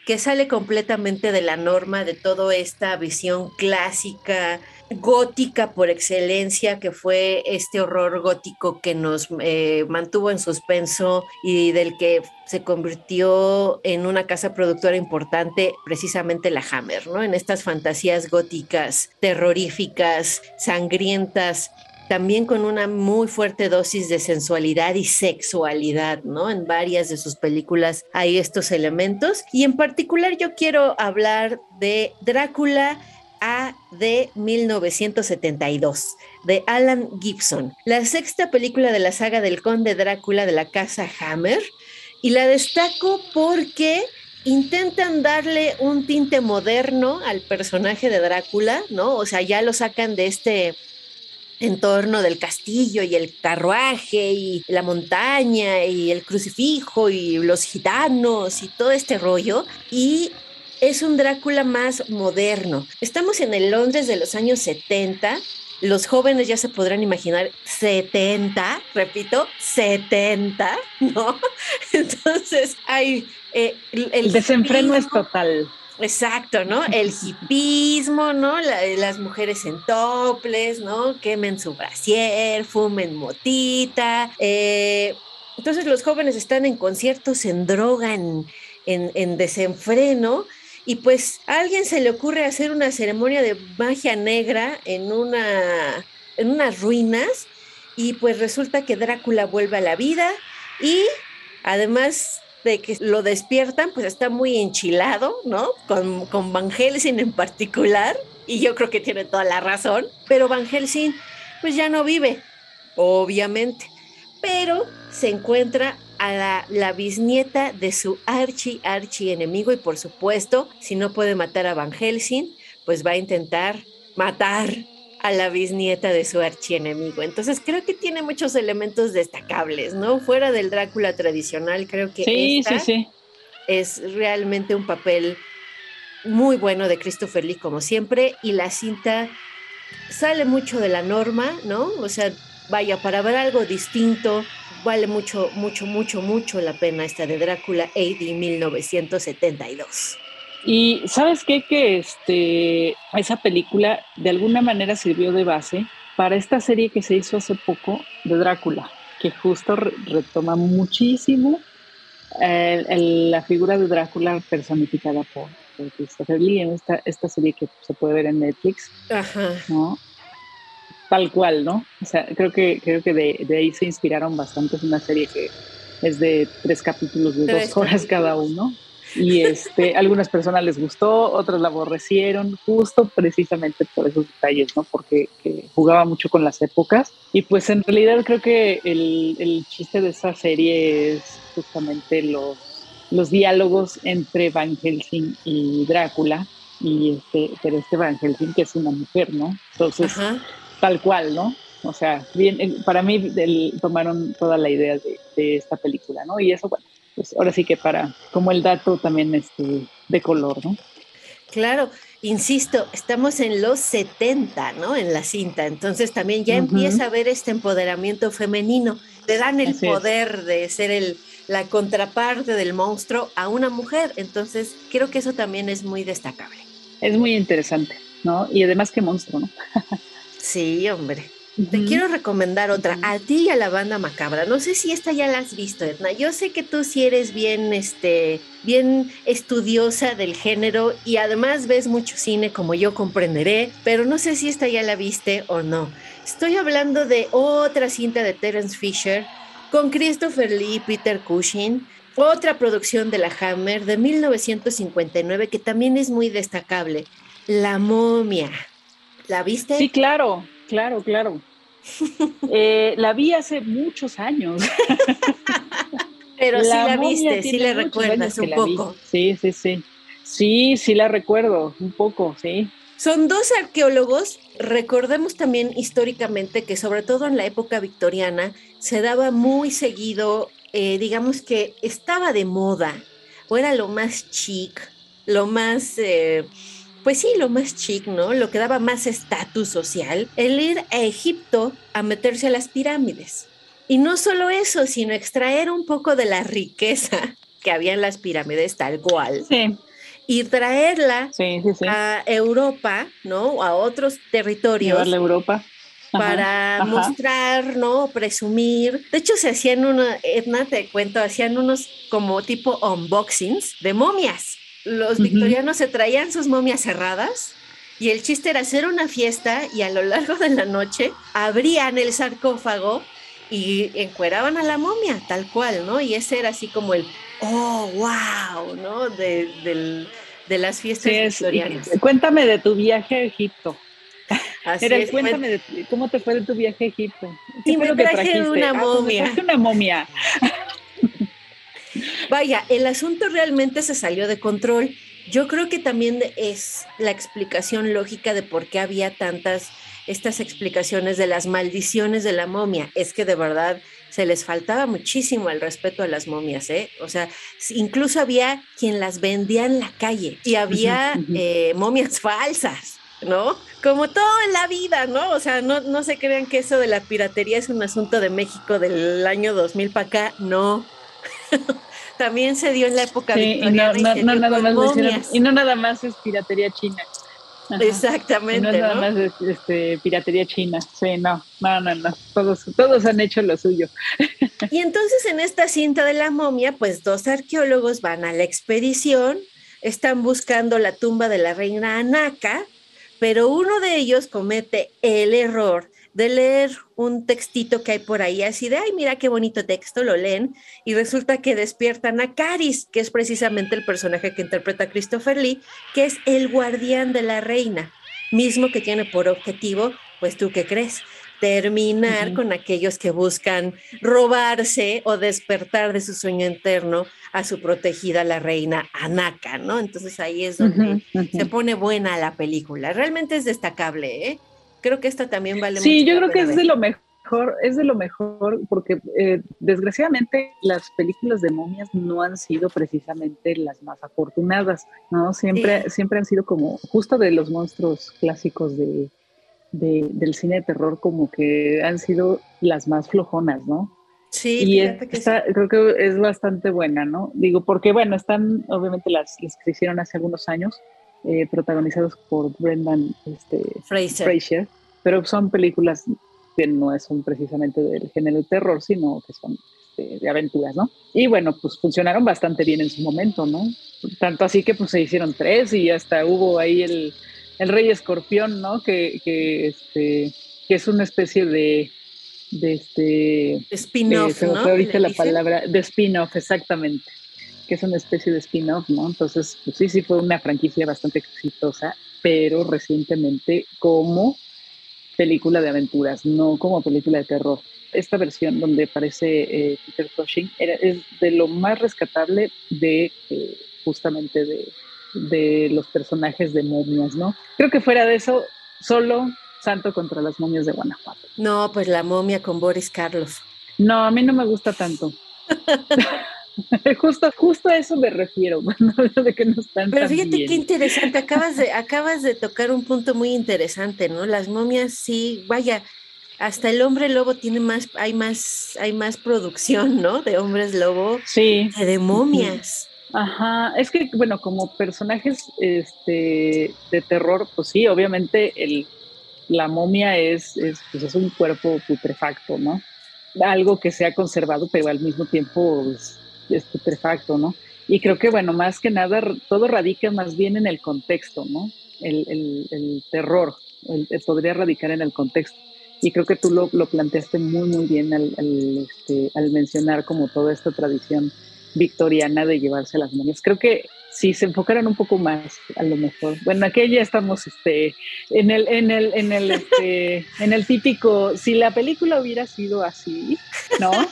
[SPEAKER 1] que sale completamente de la norma de toda esta visión clásica, gótica por excelencia, que fue este horror gótico que nos eh, mantuvo en suspenso y del que se convirtió en una casa productora importante, precisamente la Hammer, ¿no? En estas fantasías góticas, terroríficas, sangrientas, también con una muy fuerte dosis de sensualidad y sexualidad, ¿no? En varias de sus películas hay estos elementos. Y en particular yo quiero hablar de Drácula A de 1972 de Alan Gibson, la sexta película de la saga del Conde Drácula de la casa Hammer. Y la destaco porque intentan darle un tinte moderno al personaje de Drácula, ¿no? O sea, ya lo sacan de este en torno del castillo y el carruaje y la montaña y el crucifijo y los gitanos y todo este rollo. Y es un Drácula más moderno. Estamos en el Londres de los años 70. Los jóvenes ya se podrán imaginar 70, repito, 70, ¿no? <laughs> Entonces hay...
[SPEAKER 2] Eh, el, desenfreno es total.
[SPEAKER 1] Exacto, ¿no? El hipismo, ¿no? las mujeres en toples, ¿no? Quemen su brasier, fumen motita. Eh, entonces los jóvenes están en conciertos, en droga, en, en, desenfreno. Y pues a alguien se le ocurre hacer una ceremonia de magia negra en, una, en unas ruinas. Y pues resulta que Drácula vuelve a la vida y además de que lo despiertan, pues está muy enchilado, ¿no? Con, con Van Helsing en particular, y yo creo que tiene toda la razón, pero Van Helsing pues ya no vive, obviamente, pero se encuentra a la, la, bisnieta de su archi, archi enemigo y por supuesto, si no puede matar a Van Helsing, pues va a intentar matar a la bisnieta de su archienemigo. Entonces creo que tiene muchos elementos destacables, ¿no? Fuera del Drácula tradicional, creo que
[SPEAKER 2] sí, sí, sí.
[SPEAKER 1] es realmente un papel muy bueno de Christopher Lee, como siempre, y la cinta sale mucho de la norma, ¿no? O sea, vaya, para ver algo distinto, vale mucho, mucho, mucho, mucho la pena esta de Drácula AD 1972.
[SPEAKER 2] Y sabes qué, que este, esa película de alguna manera sirvió de base para esta serie que se hizo hace poco de Drácula, que justo retoma muchísimo la figura de Drácula personificada por, Christopher Lee en esta, esta serie que se puede ver en Netflix. Ajá. ¿no? Tal cual, ¿no? O sea, creo que, creo que de, de ahí se inspiraron bastante. Es una serie que es de tres capítulos de dos horas cada uno y este, algunas personas les gustó, otras la aborrecieron, justo precisamente por esos detalles, ¿no? Porque jugaba mucho con las épocas. Y pues en realidad creo que el, el chiste de esa serie es justamente los, los diálogos entre Van Helsing y Drácula, y este, pero este Van Helsing que es una mujer, ¿no? Entonces, tal cual, ¿no? O sea, bien, para mí tomaron toda la idea de, de esta película, ¿no? Y eso, bueno, pues ahora sí que para, como el dato también este, de color, ¿no?
[SPEAKER 1] Claro, insisto, estamos en los 70, ¿no? En la cinta, entonces también ya empieza a haber este empoderamiento femenino, te dan el poder de ser el, la contraparte del monstruo a una mujer, entonces creo que eso también es muy destacable.
[SPEAKER 2] Es muy interesante, ¿no? Y además qué monstruo, ¿no? <laughs>
[SPEAKER 1] sí, hombre. te quiero recomendar otra, a ti y a la banda macabra. No sé si esta ya la has visto, Edna. Yo sé que tú sí eres bien, este, bien estudiosa del género y además ves mucho cine como yo comprenderé, pero no sé si esta ya la viste o no. Estoy hablando de otra cinta de Terence Fisher con Christopher Lee y Peter Cushing. Otra producción de la Hammer de 1959 que también es muy destacable, La momia. ¿La viste?
[SPEAKER 2] Sí, claro, claro, claro. <laughs> Eh, la vi hace muchos años.
[SPEAKER 1] Pero <laughs> sí la viste, sí le recuerdas un poco.
[SPEAKER 2] Sí, sí, sí. Sí, sí la recuerdo, un poco, sí.
[SPEAKER 1] Son dos arqueólogos, recordemos también históricamente que sobre todo en la época victoriana se daba muy seguido, eh, digamos que estaba de moda, o era lo más chic, lo más... Eh, pues sí, lo más chic, ¿no? Lo que daba más estatus social, el ir a Egipto a meterse a las pirámides. Y no solo eso, sino extraer un poco de la riqueza <laughs> que había en las pirámides tal cual. Y traerla a Europa, ¿no? A otros territorios.
[SPEAKER 2] Llevarla a Europa.
[SPEAKER 1] para mostrar, ¿no? Presumir. De hecho, se hacían una, Edna, te cuento, hacían unos como tipo unboxings de momias los victorianos se traían sus momias cerradas y el chiste era hacer una fiesta y a lo largo de la noche abrían el sarcófago y encueraban a la momia, tal cual, ¿no? Y ese era así como el, oh, wow, ¿no? De, las fiestas victorianas.
[SPEAKER 2] Cuéntame de tu viaje a Egipto. Así es, cuéntame de, cómo te fue de tu viaje a Egipto.
[SPEAKER 1] me traje una ah, pues momia.
[SPEAKER 2] una momia. <laughs>
[SPEAKER 1] Vaya, el asunto realmente se salió de control. Yo creo que también es la explicación lógica de por qué había tantas estas explicaciones de las maldiciones de la momia. Es que de verdad se les faltaba muchísimo el respeto a las momias, ¿eh? O sea, incluso había quien las vendía en la calle y había eh, momias falsas, ¿no? Como todo en la vida, ¿no? O sea, no, no se crean que eso de la piratería es un asunto de México del año 2000 para acá, no. <laughs> también se dio en la época victoriana.
[SPEAKER 2] Y no, nada más y no nada más es piratería china.
[SPEAKER 1] Exactamente.
[SPEAKER 2] no es nada más este, piratería china. Sí, no, no, no, no. Todos, todos han hecho lo suyo.
[SPEAKER 1] Y entonces en esta cinta de la momia, pues dos arqueólogos van a la expedición, están buscando la tumba de la reina Anaka, pero uno de ellos comete el error de leer un textito que hay por ahí, así de, ay, mira qué bonito texto, lo leen, y resulta que despiertan a Caris, que es precisamente el personaje que interpreta Christopher Lee, que es el guardián de la reina, mismo que tiene por objetivo, pues tú qué crees, terminar con aquellos que buscan robarse o despertar de su sueño interno a su protegida la reina Anaka, ¿no? Entonces ahí es donde se pone buena la película. Realmente es destacable, ¿eh? Creo que esta también vale
[SPEAKER 2] sí, yo creo que es de lo mejor, es de lo mejor porque eh, desgraciadamente las películas de momias no han sido precisamente las más afortunadas, ¿no? Siempre, siempre han sido como justo de los monstruos clásicos de, del cine de terror como que han sido las más flojonas, ¿no?
[SPEAKER 1] Sí,
[SPEAKER 2] y esta, creo que es bastante buena, ¿no? Digo, porque bueno, están obviamente las, las que hicieron hace algunos años, eh, protagonizados por Brendan este, Fraser. pero son películas que no son precisamente del género de terror, sino que son este, de aventuras, ¿no? Y bueno, pues funcionaron bastante bien en su momento, ¿no? Tanto así que pues se hicieron tres y hasta hubo ahí el, el Rey Escorpión, ¿no? Que, que, este, que es una especie de, de este...
[SPEAKER 1] Spin-off,
[SPEAKER 2] eh, ¿no? ahorita la palabra, de spin-off, exactamente que es una especie de spin-off, ¿no? Entonces, pues sí, sí fue una franquicia bastante exitosa, pero recientemente como película de aventuras, no como película de terror. Esta versión donde aparece eh, Peter Cushing es de lo más rescatable de eh, justamente de, de los personajes de momias, ¿no? Creo que fuera de eso, solo Santo contra las momias de Guanajuato.
[SPEAKER 1] No, pues la momia con Boris Carlos.
[SPEAKER 2] No, a mí no me gusta tanto. <laughs> <laughs> justo, justo a eso me refiero, <laughs> de que no están
[SPEAKER 1] Pero fíjate qué interesante, acabas de, acabas de tocar un punto muy interesante, ¿no? Las momias sí, vaya, hasta el hombre lobo tiene más, hay más, hay más producción, ¿no? De hombres lobo
[SPEAKER 2] sí.
[SPEAKER 1] que de momias.
[SPEAKER 2] Ajá, es que bueno, como personajes este, de terror, pues sí, obviamente el, la momia es, es, pues es un cuerpo putrefacto, ¿no? Algo que se ha conservado, pero al mismo tiempo es, es putrefacto, ¿no? Y creo que, bueno, más que nada, todo radica más bien en el contexto, ¿no? El, el, el terror el, podría radicar en el contexto. Y creo que tú lo, lo planteaste muy, muy bien al, al, este, al mencionar como toda esta tradición victoriana de llevarse las momias. Creo que si se enfocaran un poco más, a lo mejor. Bueno, aquí ya estamos este, en, el, en, el, en, el, este, en el típico, si la película hubiera sido así, ¿no? <laughs>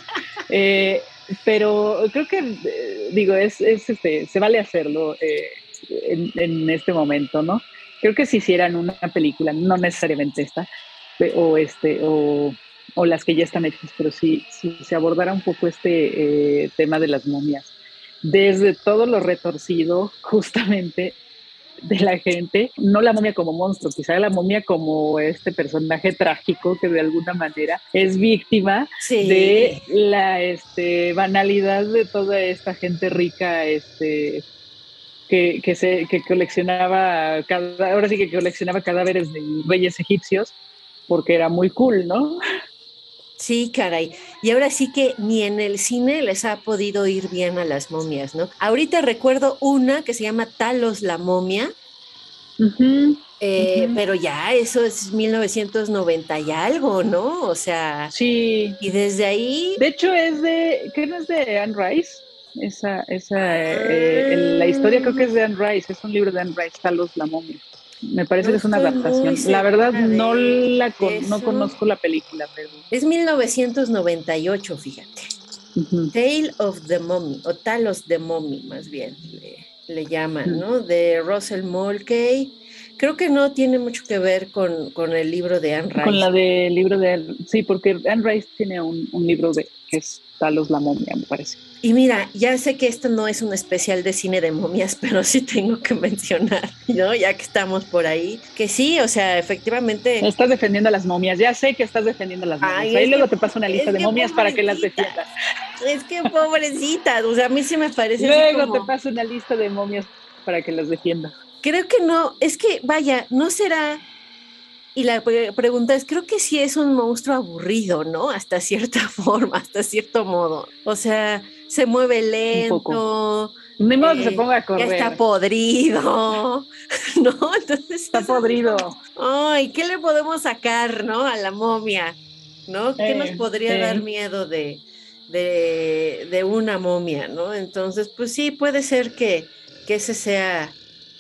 [SPEAKER 2] Eh, pero creo que, eh, digo, es, es, este, se vale hacerlo eh, en, este momento, ¿no? Creo que si hicieran una película, no necesariamente esta, o, este, o, o las que ya están hechas, pero si, si se abordara un poco este tema de las momias desde todo lo retorcido <laughs> justamente de la gente, no la momia como monstruo, quizá la momia como este personaje trágico que de alguna manera es víctima de la este, banalidad de toda esta gente rica este, que, que, se, que coleccionaba, ahora sí que coleccionaba cadáveres de reyes egipcios porque era muy cool, ¿no?
[SPEAKER 1] Sí, caray. Y ahora sí que ni en el cine les ha podido ir bien a las momias, ¿no? Ahorita recuerdo una que se llama Talos la momia, eh, pero ya eso es 1990 y algo, ¿no? O sea.
[SPEAKER 2] Sí.
[SPEAKER 1] Y desde ahí.
[SPEAKER 2] De hecho, es de. ¿Qué no es de Anne Rice? Esa, esa, eh, la historia creo que es de Anne Rice, es un libro de Anne Rice, Talos la momia. Me parece que es una adaptación. La verdad no la no conozco la película. Pero...
[SPEAKER 1] Es 1998, fíjate. Tale of the Mummy, o Talos de Mommy, más bien, le, llaman, ¿no? De Russell Mulcahy. Creo que no tiene mucho que ver con, con el libro de Anne Rice.
[SPEAKER 2] Con la del libro de... Sí, porque Anne Rice tiene un, un libro de, que es Talos la momia, me parece.
[SPEAKER 1] Y mira, ya sé que esto no es un especial de cine de momias, <laughs> pero sí tengo que mencionar, ¿no? Ya que estamos por ahí, que sí, o sea, efectivamente.
[SPEAKER 2] Estás defendiendo a las momias, ya sé que estás defendiendo a las momias. Ahí luego te paso una lista de momias para que las defiendas.
[SPEAKER 1] Es que pobrecitas, o sea, a mí sí me parece.
[SPEAKER 2] Luego te paso una lista de momias para que las defiendas.
[SPEAKER 1] Creo que no, es que vaya, no será y la pregunta es, creo que sí es un monstruo aburrido, ¿no? Hasta cierta <laughs> forma, hasta cierto modo. O sea, se mueve lento.
[SPEAKER 2] Ni modo que se eh, ponga a correr.
[SPEAKER 1] está podrido, <laughs> ¿no?
[SPEAKER 2] Entonces. Está podrido.
[SPEAKER 1] Ay, ¿qué le podemos sacar, no? A la momia, ¿no? ¿Qué nos podría dar miedo de, de, de, una momia, ¿no? Entonces, pues sí, puede ser que, que ese sea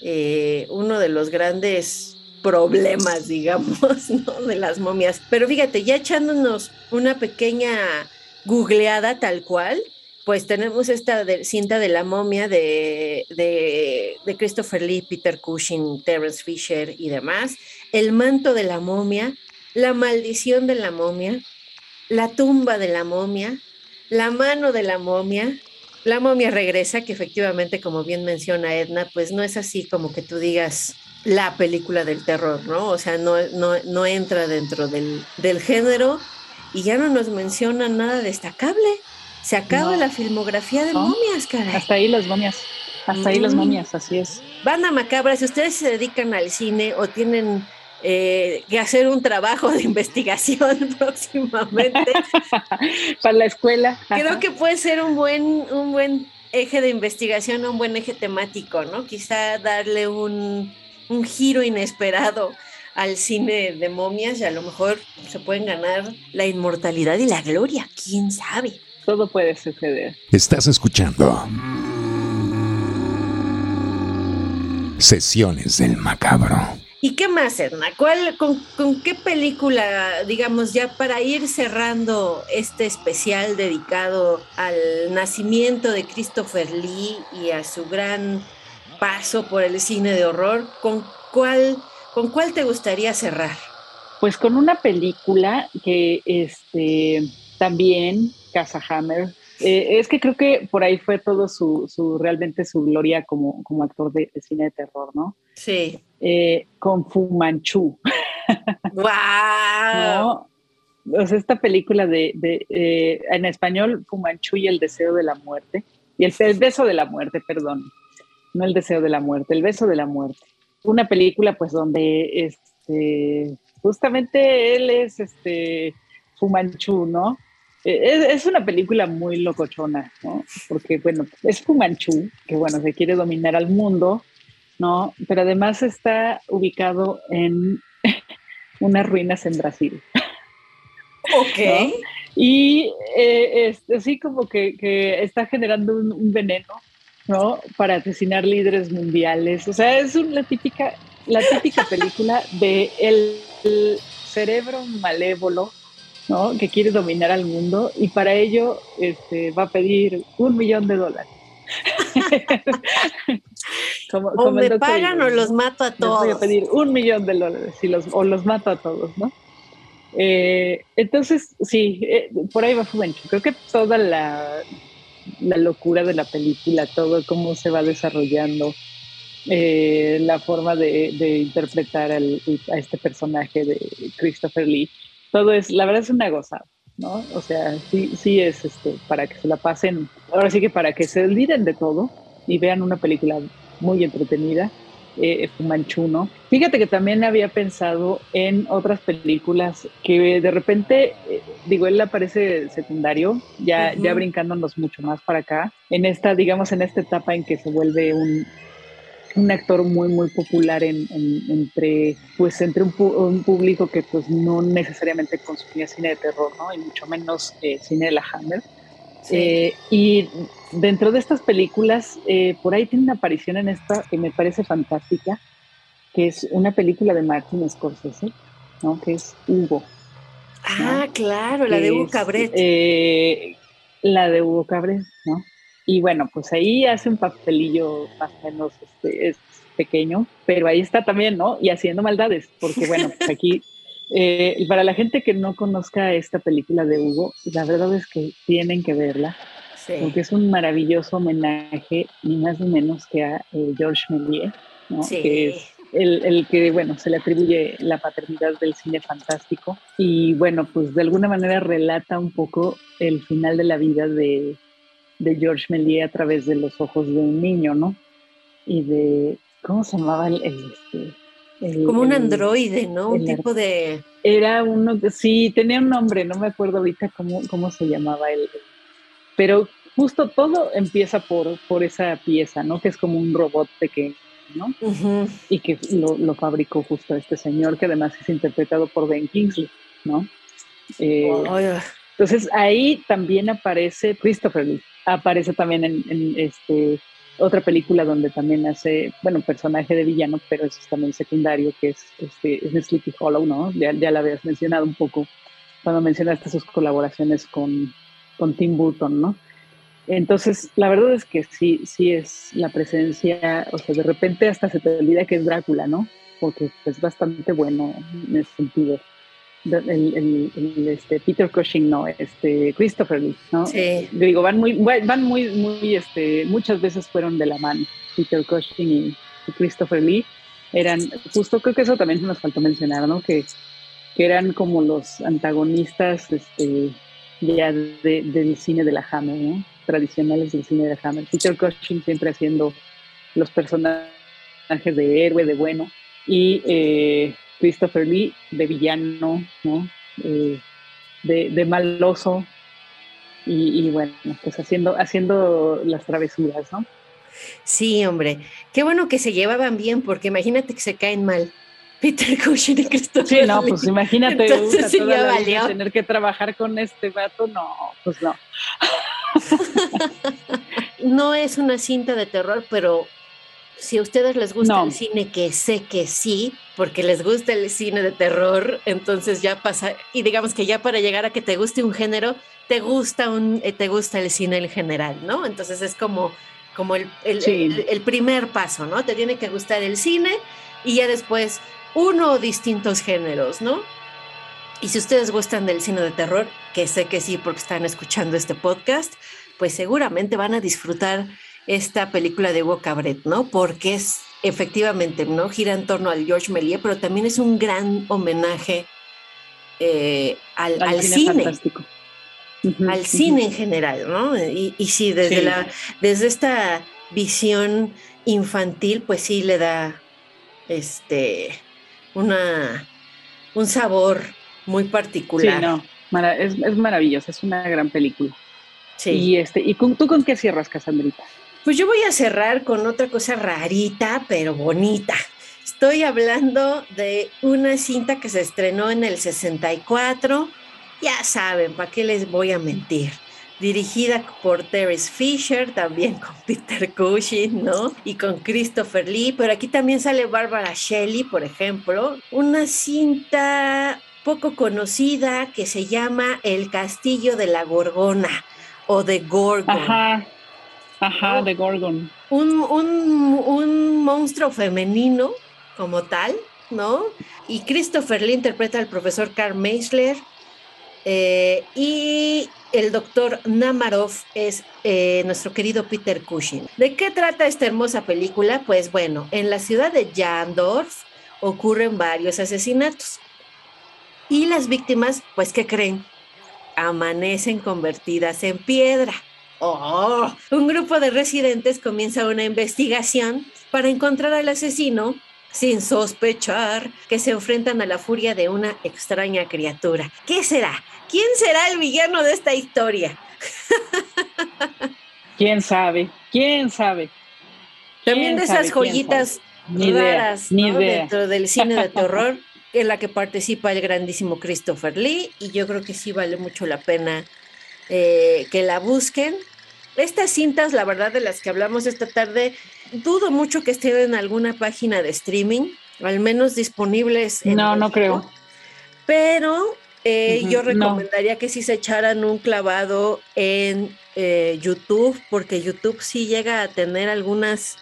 [SPEAKER 1] eh, uno de los grandes problemas, digamos, <laughs> ¿no? de las momias. Pero fíjate, ya echándonos una pequeña googleada tal cual, pues tenemos esta cinta de la momia de, de, Christopher Lee, Peter Cushing, Terence Fisher y demás, El manto de la momia, La maldición de la momia, La tumba de la momia, La mano de la momia, La momia regresa, que efectivamente, como bien menciona Edna, pues no es así como que tú digas, la película del terror, ¿no? O sea, no, no, entra dentro del, género y ya no nos menciona nada destacable. Se acaba la filmografía de momias, caray.
[SPEAKER 2] Hasta ahí las momias. Hasta ahí las mm. momias, así es.
[SPEAKER 1] Banda Macabra, si ustedes se dedican al cine o tienen eh, que hacer un trabajo de <laughs> investigación <laughs> próximamente. <laughs>
[SPEAKER 2] Para la escuela.
[SPEAKER 1] Creo que puede ser un buen, un buen eje de investigación, un buen eje temático, ¿no? Quizá darle un, un giro inesperado al cine de momias y a lo mejor se pueden ganar la inmortalidad y la gloria, quién sabe.
[SPEAKER 2] Todo puede suceder.
[SPEAKER 3] Estás escuchando Sesiones del Macabro.
[SPEAKER 1] ¿Y qué más, Edna? ¿Cuál, con, con, qué película, digamos, ya para ir cerrando este especial dedicado al nacimiento de Christopher Lee y a su gran paso por el cine de horror, ¿con cuál, con cuál te gustaría cerrar?
[SPEAKER 2] Pues con una película que este, también, Casa Hammer, eh, es que creo que por ahí fue todo su, su realmente su gloria como, como actor de, cine de terror, ¿no?
[SPEAKER 1] Sí.
[SPEAKER 2] Eh, con Fu Manchu.
[SPEAKER 1] ¡Wow! <laughs>
[SPEAKER 2] O sea, esta película de, de eh, en español, Fu Manchu y el deseo de la muerte, y el, el beso de la muerte, perdón no el deseo de la muerte, el beso de la muerte. Una película pues donde este, justamente él es este Fumanchu, ¿no? E, es, una película muy locochona, ¿no? Porque, bueno, es Fumanchu, que, bueno, se quiere dominar al mundo, ¿no? Pero además está ubicado en <laughs> unas ruinas en Brasil.
[SPEAKER 1] Ok.
[SPEAKER 2] Y eh, es, así como que, está generando un, veneno, ¿no? Para asesinar líderes mundiales. O sea, es una típica, la típica película de el, cerebro malévolo, ¿no? Que quiere dominar al mundo y para ello este, va a pedir un millón de dólares. <laughs>
[SPEAKER 1] o me pagan o los mato a todos.
[SPEAKER 2] voy a pedir un millón de dólares y los, o los mato a todos, ¿no? Eh, entonces, sí, eh, por ahí va Fumenchu. Creo que toda la, la, locura de la película, todo cómo se va desarrollando, eh, la forma de, interpretar a este personaje de Christopher Lee, todo es, la verdad es una gozada, ¿no? O sea, sí, sí es este, para que se la pasen, ahora sí que para que se olviden de todo y vean una película muy entretenida eh, Fumanchuno. Fíjate que también había pensado en otras películas que de repente, eh, digo, él aparece secundario, ya, ya brincándonos mucho más para acá, en esta, digamos, en esta etapa en que se vuelve un, un actor muy, muy popular en, entre, pues, entre un, público que pues, no necesariamente consumía cine de terror, ¿no? Y mucho menos eh, cine de la Hammer. Eh, y dentro de estas películas, eh, por ahí tiene una aparición en esta que me parece fantástica, que es una película de Martin Scorsese, ¿no? Que es Hugo.
[SPEAKER 1] Ah, claro, la de Hugo Cabret.
[SPEAKER 2] Eh, la de Hugo Cabret, ¿no? Y bueno, pues ahí hace un papelillo más o menos este, es pequeño, pero ahí está también, ¿no? Y haciendo maldades, porque bueno, pues aquí <laughs> eh, para la gente que no conozca esta película de Hugo, la verdad es que tienen que verla, porque es un maravilloso homenaje, ni más ni menos que a eh, Georges Méliès, que es el, que, bueno, se le atribuye la paternidad del cine fantástico y, bueno, pues de alguna manera relata un poco el final de la vida de, de Georges Méliès a través de los ojos de un niño, ¿no? Y de, ¿cómo se llamaba el, el este?
[SPEAKER 1] Como un androide, ¿no? Un tipo de...
[SPEAKER 2] Era uno, sí, tenía un nombre, no me acuerdo ahorita cómo, cómo se llamaba él. Pero justo todo empieza por, por esa pieza, ¿no? Que es como un robot pequeño, ¿no? Y que lo, fabricó justo este señor, que además es interpretado por Ben Kingsley, ¿no? Eh, entonces ahí también aparece Christopher Lee, aparece también en, este otra película donde también hace, bueno, personaje de villano, pero es también secundario, que es, este, es Sleepy Hollow, ¿no? Ya, ya la habías mencionado un poco cuando mencionaste sus colaboraciones con, con Tim Burton, ¿no? Entonces, la verdad es que sí, sí es la presencia, o sea, de repente hasta se te olvida que es Drácula, ¿no? Porque es bastante bueno en ese sentido el, el, este, Peter Cushing, no, este, Christopher Lee, ¿no?
[SPEAKER 1] Sí.
[SPEAKER 2] Digo, van muy, van muy, muy, este, muchas veces fueron de la mano, Peter Cushing y, Christopher Lee, eran, justo creo que eso también se nos faltó mencionar, ¿no? Que, que eran como los antagonistas, este, ya del cine de la Hammer, ¿no? Tradicionales del cine de la Hammer. Peter Cushing siempre haciendo los personajes de héroe, de bueno, y eh, Christopher Lee de villano, ¿no? Eh, de, de, maloso y, bueno, pues haciendo, haciendo las travesuras, ¿no?
[SPEAKER 1] Sí, hombre, qué bueno que se llevaban bien, porque imagínate que se caen mal. Peter Cushing y Christopher
[SPEAKER 2] Sí, no, pues imagínate tener que trabajar con este vato, no, pues no. <laughs>
[SPEAKER 1] no es una cinta de terror, pero si a ustedes les gusta el cine, que sé que sí, porque les gusta el cine de terror, entonces ya pasa, y digamos que ya para llegar a que te guste un género, te gusta, un, eh, te gusta el cine en general, ¿no? Entonces es como, como el, el, primer paso, ¿no? Te tiene que gustar el cine y ya después uno o distintos géneros, ¿no? Y si ustedes gustan del cine de terror, que sé que sí porque están escuchando este podcast, pues seguramente van a disfrutar esta película de Hugo Cabret, ¿no? Porque es efectivamente, ¿no? Gira en torno al George Méliès, pero también es un gran homenaje eh, al, cine. Al cine en general, ¿no? Y, sí, desde, La, desde esta visión infantil, pues sí le da este, una, un sabor muy particular.
[SPEAKER 2] Sí, no, es, es maravillosa, es una gran película. Sí. Y, este, ¿y tú con qué cierras, Casandrita?
[SPEAKER 1] Pues yo voy a cerrar con otra cosa rarita, pero bonita. Estoy hablando de una cinta que se estrenó en el 64. Ya saben, ¿para qué les voy a mentir? dirigida por Terence Fisher, también <laughs> con Peter Cushing, ¿no? Y con Christopher Lee, pero aquí también sale Barbara Shelley, por ejemplo. Una cinta poco conocida que se llama El Castillo de la Gorgona o de Gorgon.
[SPEAKER 2] Ajá, ajá, de Gorgon.
[SPEAKER 1] Un, un monstruo femenino como tal, ¿no? Y Christopher Lee interpreta al profesor Carl Meisler eh, y el doctor Namarov es eh, nuestro querido Peter Cushing. ¿De qué trata esta hermosa película? Pues bueno, en la ciudad de Jandorf ocurren varios asesinatos. Y las víctimas, pues, ¿qué creen? Amanecen convertidas en piedra. Oh, un grupo de residentes comienza una investigación para encontrar al asesino sin sospechar que se enfrentan a la furia de una extraña criatura. ¿Qué será? ¿Quién será el villano de esta historia? <laughs>
[SPEAKER 2] ¿Quién sabe? ¿Quién sabe?
[SPEAKER 1] También de esas joyitas raras dentro del cine de <laughs> terror en la que participa el grandísimo Christopher Lee y yo creo que sí vale mucho la pena eh, que la busquen. Estas cintas, la verdad, de las que hablamos esta tarde, dudo mucho que estén en alguna página de streaming, al menos disponibles.
[SPEAKER 2] no, no creo.
[SPEAKER 1] Pero eh, yo recomendaría que sí se echaran un clavado en eh, YouTube, porque YouTube sí llega a tener algunas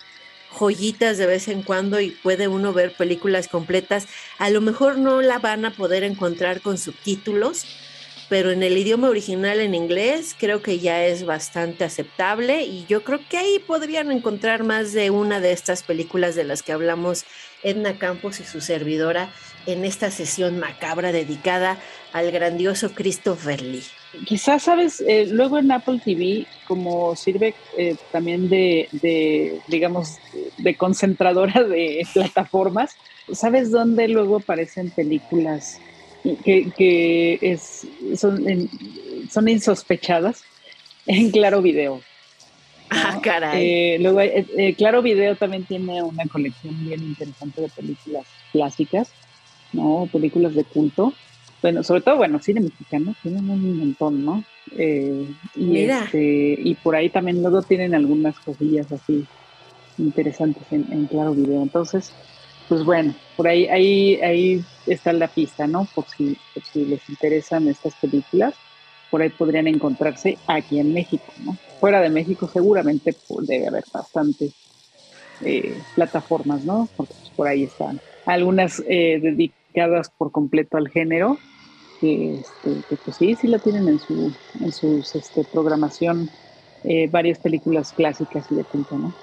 [SPEAKER 1] joyitas de vez en cuando y puede uno ver películas completas. A lo mejor no la van a poder encontrar con subtítulos, pero en el idioma original en inglés creo que ya es bastante aceptable y yo creo que ahí podrían encontrar más de una de estas películas de las que hablamos Edna Campos y su servidora en esta sesión macabra dedicada al grandioso Christopher Lee.
[SPEAKER 2] Quizás, sabes, eh, luego en Apple TV, como sirve eh, también de, de, digamos, de concentradora de plataformas, ¿sabes dónde luego aparecen películas que, es, son, son insospechadas en Claro Video.
[SPEAKER 1] Ah, caray.
[SPEAKER 2] Eh, luego, eh, eh, Claro Video también tiene una colección bien interesante de películas clásicas, ¿no? Películas de culto. Bueno, sobre todo, bueno, cine mexicano, tienen un montón, ¿no? y, Este, y por ahí también luego tienen algunas cosillas así interesantes en, en Claro Video. Entonces, pues bueno, por ahí, ahí, ahí está la pista, ¿no? Por si, si les interesan estas películas, por ahí podrían encontrarse aquí en México, ¿no? Fuera de México seguramente debe haber bastantes eh, plataformas, ¿no? Porque pues, por ahí están algunas eh, dedicadas por completo al género, que, este, pues sí, sí la tienen en su en sus este, programación eh, varias películas clásicas y de culto, ¿no?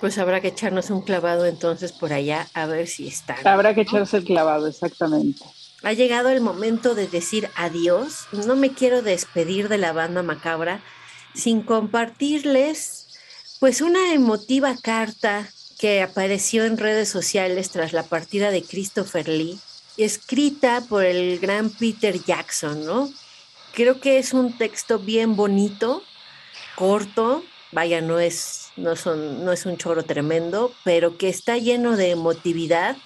[SPEAKER 1] Pues habrá que echarnos un clavado entonces por allá a ver si está.
[SPEAKER 2] Habrá que echarse el clavado, exactamente.
[SPEAKER 1] Ha llegado el momento de decir adiós. No me quiero despedir de la banda macabra sin compartirles pues una emotiva carta que apareció en redes sociales tras la partida de Christopher Lee, escrita por el gran Peter Jackson, ¿no? Creo que es un texto bien bonito, corto, vaya, no es, no, son, no es un choro tremendo, pero que está lleno de emotividad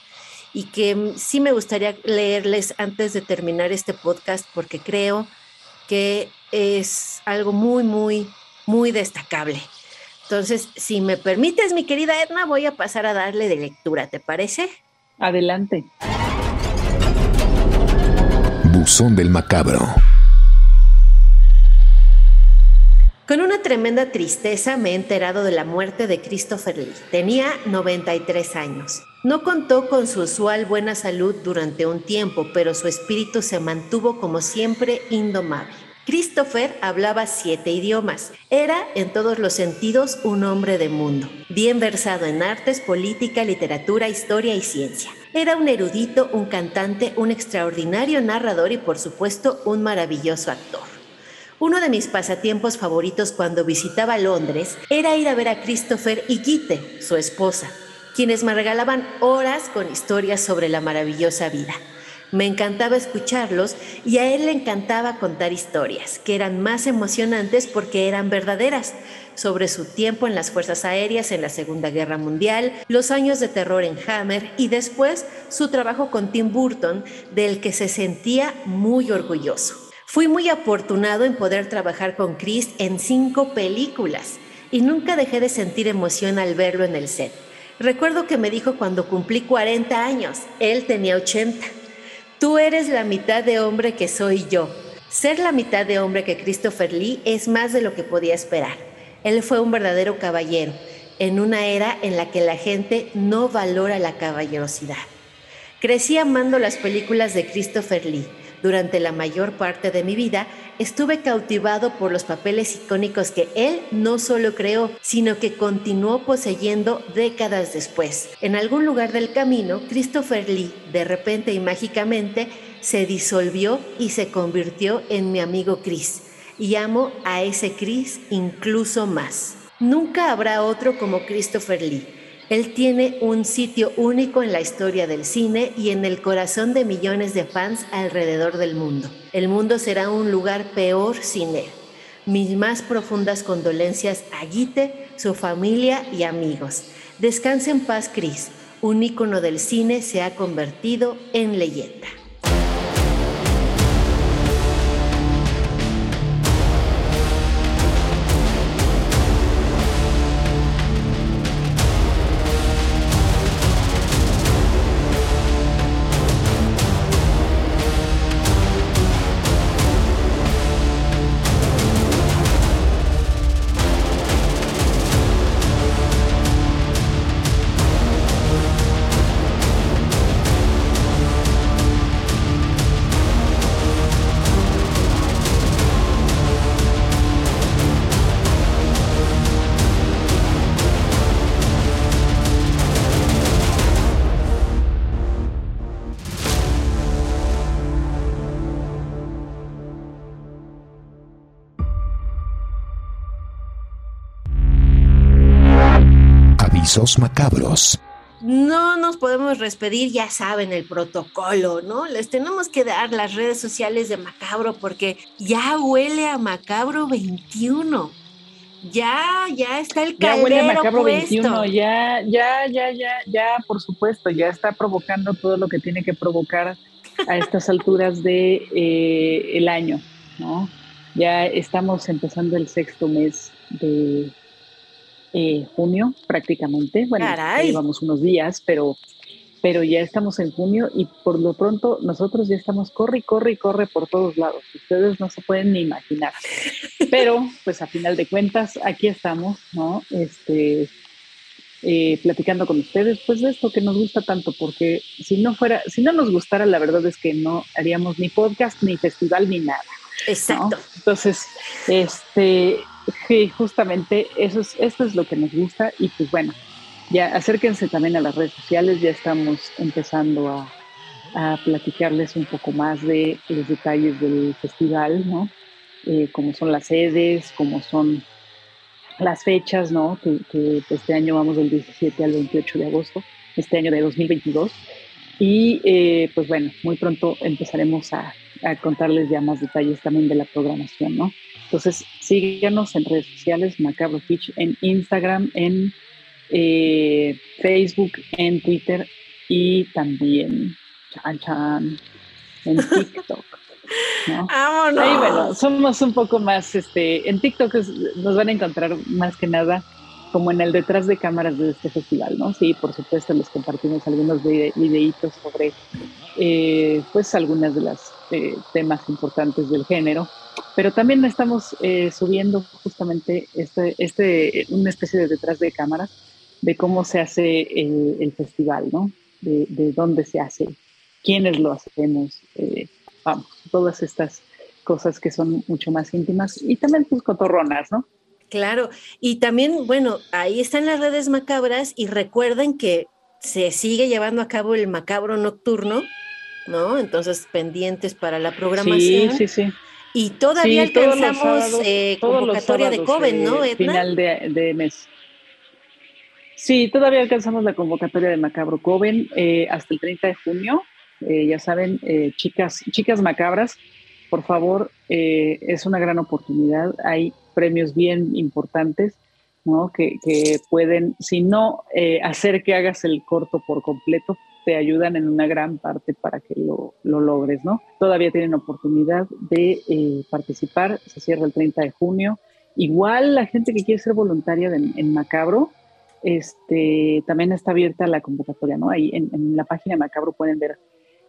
[SPEAKER 1] y que sí me gustaría leerles antes de terminar este podcast porque creo que es algo muy, muy, muy destacable. Entonces, si me permites, mi querida Edna, voy a pasar a darle de lectura, ¿te parece?
[SPEAKER 2] Adelante.
[SPEAKER 3] Buzón del Macabro.
[SPEAKER 1] Con una tremenda tristeza me he enterado de la muerte de Christopher Lee. Tenía 93 años. No contó con su usual buena salud durante un tiempo, pero su espíritu se mantuvo como siempre indomable. Christopher hablaba siete idiomas. Era, en todos los sentidos, un hombre de mundo, bien versado en artes, política, literatura, historia y ciencia. Era un erudito, un cantante, un extraordinario narrador y, por supuesto, un maravilloso actor. Uno de mis pasatiempos favoritos cuando visitaba Londres era ir a ver a Christopher y Gitte, su esposa, quienes me regalaban horas con historias sobre la maravillosa vida. Me encantaba escucharlos y a él le encantaba contar historias, que eran más emocionantes porque eran verdaderas, sobre su tiempo en las Fuerzas Aéreas en la Segunda Guerra Mundial, los años de terror en Hammer y después su trabajo con Tim Burton, del que se sentía muy orgulloso. Fui muy afortunado en poder trabajar con Chris en cinco películas y nunca dejé de sentir emoción al verlo en el set. Recuerdo que me dijo cuando cumplí 40 años, él tenía 80. Tú eres la mitad de hombre que soy yo. Ser la mitad de hombre que Christopher Lee es más de lo que podía esperar. Él fue un verdadero caballero, en una era en la que la gente no valora la caballerosidad. Crecí amando las películas de Christopher Lee durante la mayor parte de mi vida estuve cautivado por los papeles icónicos que él no solo creó, sino que continuó poseyendo décadas después. En algún lugar del camino, Christopher Lee, de repente y mágicamente, se disolvió y se convirtió en mi amigo Chris. Y amo a ese Chris incluso más. Nunca habrá otro como Christopher Lee él tiene un sitio único en la historia del cine y en el corazón de millones de fans alrededor del mundo. El mundo será un lugar peor sin él. Mis más profundas condolencias a Guite, su familia y amigos. Descanse en paz, Chris. Un ícono del cine se ha convertido en leyenda.
[SPEAKER 3] Macabros.
[SPEAKER 1] No nos podemos despedir, ya saben el protocolo, ¿no? Les tenemos que dar las redes sociales de Macabro porque ya huele a Macabro 21. Ya, ya está el
[SPEAKER 2] ya huele a Macabro 21, ya, ya, ya, ya, ya, por supuesto, ya está provocando todo lo que tiene que provocar a estas alturas de eh, el año, ¿no? Ya estamos empezando el sexto mes de eh, junio prácticamente. Bueno, llevamos unos días, pero, pero ya estamos en junio y por lo pronto nosotros ya estamos corre corre corre por todos lados. Ustedes no se pueden ni imaginar. Pero pues a final de cuentas aquí estamos, ¿no? Este, eh, platicando con ustedes, pues de esto que nos gusta tanto, porque si no fuera, si no nos gustara, la verdad es que no haríamos ni podcast, ni festival, ni nada.
[SPEAKER 1] Exacto.
[SPEAKER 2] Entonces, este, Sí, justamente eso es, esto es lo que nos gusta y pues bueno, ya acérquense también a las redes sociales, ya estamos empezando a, platicarles un poco más de los detalles del festival, ¿no? Eh, como son las sedes, como son las fechas, ¿no? Que, este año vamos del 17 al 28 de agosto, este año de 2022. Y eh, pues bueno, muy pronto empezaremos a, a contarles ya más detalles también de la programación, ¿no? Entonces, síganos en redes sociales, Macabro Fitch, en Instagram, en eh, Facebook, en Twitter y también chan, chan, en <laughs> TikTok. ¿no? Ahí, bueno, somos un poco más, este, en TikTok nos van a encontrar más que nada como en el detrás de cámaras de este festival, ¿no? Sí, por supuesto, les compartimos algunos videitos sobre, eh, pues, algunas de las eh, temas importantes del género, pero también estamos eh, subiendo justamente este, este, una especie de detrás de cámaras de cómo se hace el, festival, ¿no? De, de, dónde se hace, quiénes lo hacemos, vamos, todas estas cosas que son mucho más íntimas y también pues, cotorronas, ¿no?
[SPEAKER 1] Claro, y también, bueno, ahí están las redes macabras y recuerden que se sigue llevando a cabo el macabro nocturno, ¿no? Entonces, pendientes para la programación.
[SPEAKER 2] Sí, sí, sí.
[SPEAKER 1] Y todavía alcanzamos eh, convocatoria de Coven, ¿no?
[SPEAKER 2] Eh, final de, mes. Sí, todavía alcanzamos la convocatoria de Macabro Coven eh, hasta el 30 de junio. eh, ya saben, eh, chicas, chicas macabras, por favor, eh, es una gran oportunidad. Hay premios bien importantes, ¿no? Que, pueden, si no hacer que hagas el corto por completo, te ayudan en una gran parte para que lo, logres, ¿no? Todavía tienen oportunidad de participar, se cierra el 30 de junio. Igual la gente que quiere ser voluntaria en Macabro, este, también está abierta la convocatoria, ¿no? Ahí en, la página de Macabro pueden ver,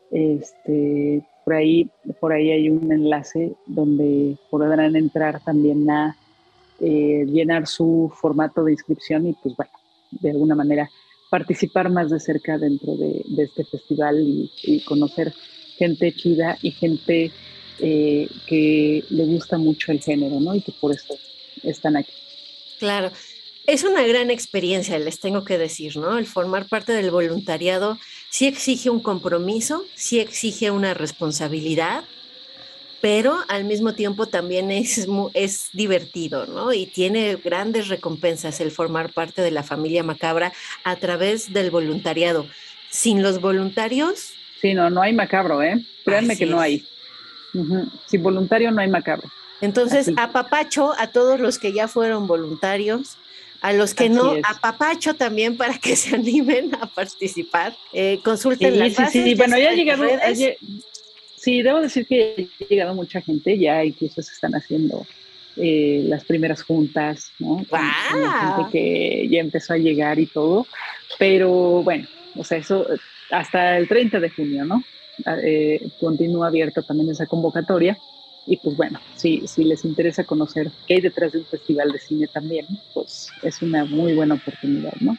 [SPEAKER 2] este, por ahí, por ahí hay un enlace donde podrán entrar también a eh, llenar su formato de inscripción y pues bueno, de alguna manera participar más de cerca dentro de, este festival y, conocer gente chida y gente eh, que le gusta mucho el género, ¿no? Y que por eso están aquí.
[SPEAKER 1] Claro. Es una gran experiencia, les tengo que decir, ¿no? El formar parte del voluntariado sí exige un compromiso, sí exige una responsabilidad, pero al mismo tiempo también es, es divertido, ¿no? Y tiene grandes recompensas el formar parte de la familia macabra a través del voluntariado. Sin los voluntarios...
[SPEAKER 2] Sí, no, no hay macabro, ¿eh? Créanme que no hay. Sin voluntario no hay macabro.
[SPEAKER 1] Entonces, apapacho a todos los que ya fueron voluntarios, a los que no, a Papacho también para que <laughs> se animen a participar. Eh, consulten sí, las
[SPEAKER 2] sí, sí, bueno, ya ha llegado, sí, debo decir que ha llegado mucha gente, ya incluso se están haciendo eh, las primeras juntas, ¿no? gente que ya empezó a llegar y todo, pero bueno, o sea, eso hasta el 30 de junio, ¿no? Ah, eh, continúa abierta también esa convocatoria. Y pues bueno, si, si les interesa conocer qué hay detrás de un festival de cine también, pues es una muy buena oportunidad, ¿no?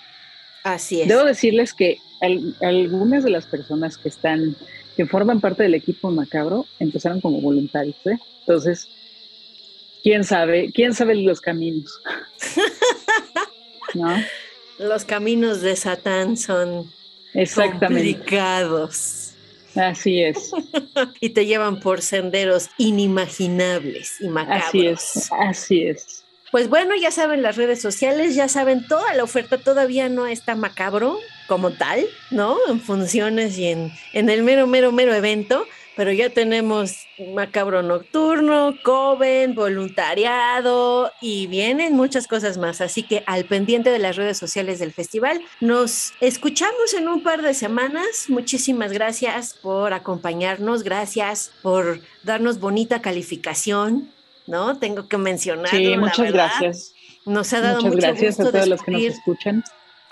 [SPEAKER 1] Así es.
[SPEAKER 2] Debo decirles que algunas de las personas que están, que forman parte del equipo macabro, empezaron como voluntarios, ¿eh? Entonces, quién sabe, quién sabe los caminos. <laughs>
[SPEAKER 1] ¿No? Los caminos de Satán son complicados.
[SPEAKER 2] Así es. <laughs>
[SPEAKER 1] y te llevan por senderos inimaginables y macabros.
[SPEAKER 2] Así es, así es.
[SPEAKER 1] Pues bueno, ya saben las redes sociales, ya saben toda la oferta, todavía no está macabro como tal, ¿no? En funciones y en, en el mero, mero, mero evento, pero ya tenemos Macabro Nocturno, Coven, voluntariado y vienen muchas cosas más. Así que al pendiente de las redes sociales del festival, nos escuchamos en un par de semanas. Muchísimas gracias por acompañarnos, gracias por darnos bonita calificación, ¿no? Tengo que mencionar.
[SPEAKER 2] Sí, muchas gracias.
[SPEAKER 1] Nos ha dado
[SPEAKER 2] muchas gracias a todos los que nos escuchan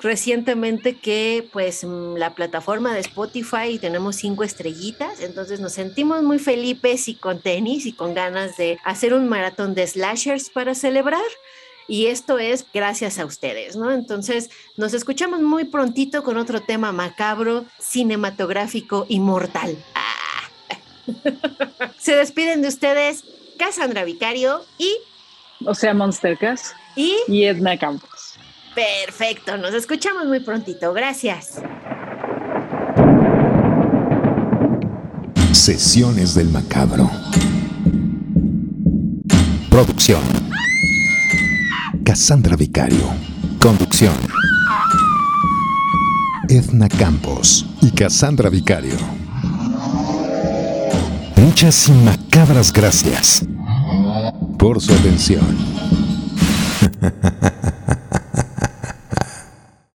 [SPEAKER 1] recientemente que pues mm, la plataforma de Spotify tenemos cinco estrellitas, entonces nos sentimos muy felices y con tenis y con ganas de hacer un maratón de slashers para celebrar. Y esto es gracias a ustedes, ¿no? Entonces nos escuchamos muy prontito con otro tema macabro, cinematográfico y mortal. <laughs> Se despiden de ustedes Cassandra Vicario y...
[SPEAKER 2] O sea, Monster
[SPEAKER 1] Y...
[SPEAKER 2] Y Edna Campos.
[SPEAKER 1] Perfecto, nos escuchamos muy prontito. Gracias.
[SPEAKER 3] Sesiones del Macabro. Producción. Cassandra Vicario. Conducción. Edna Campos y Cassandra Vicario. Muchas y macabras gracias por su atención. <laughs>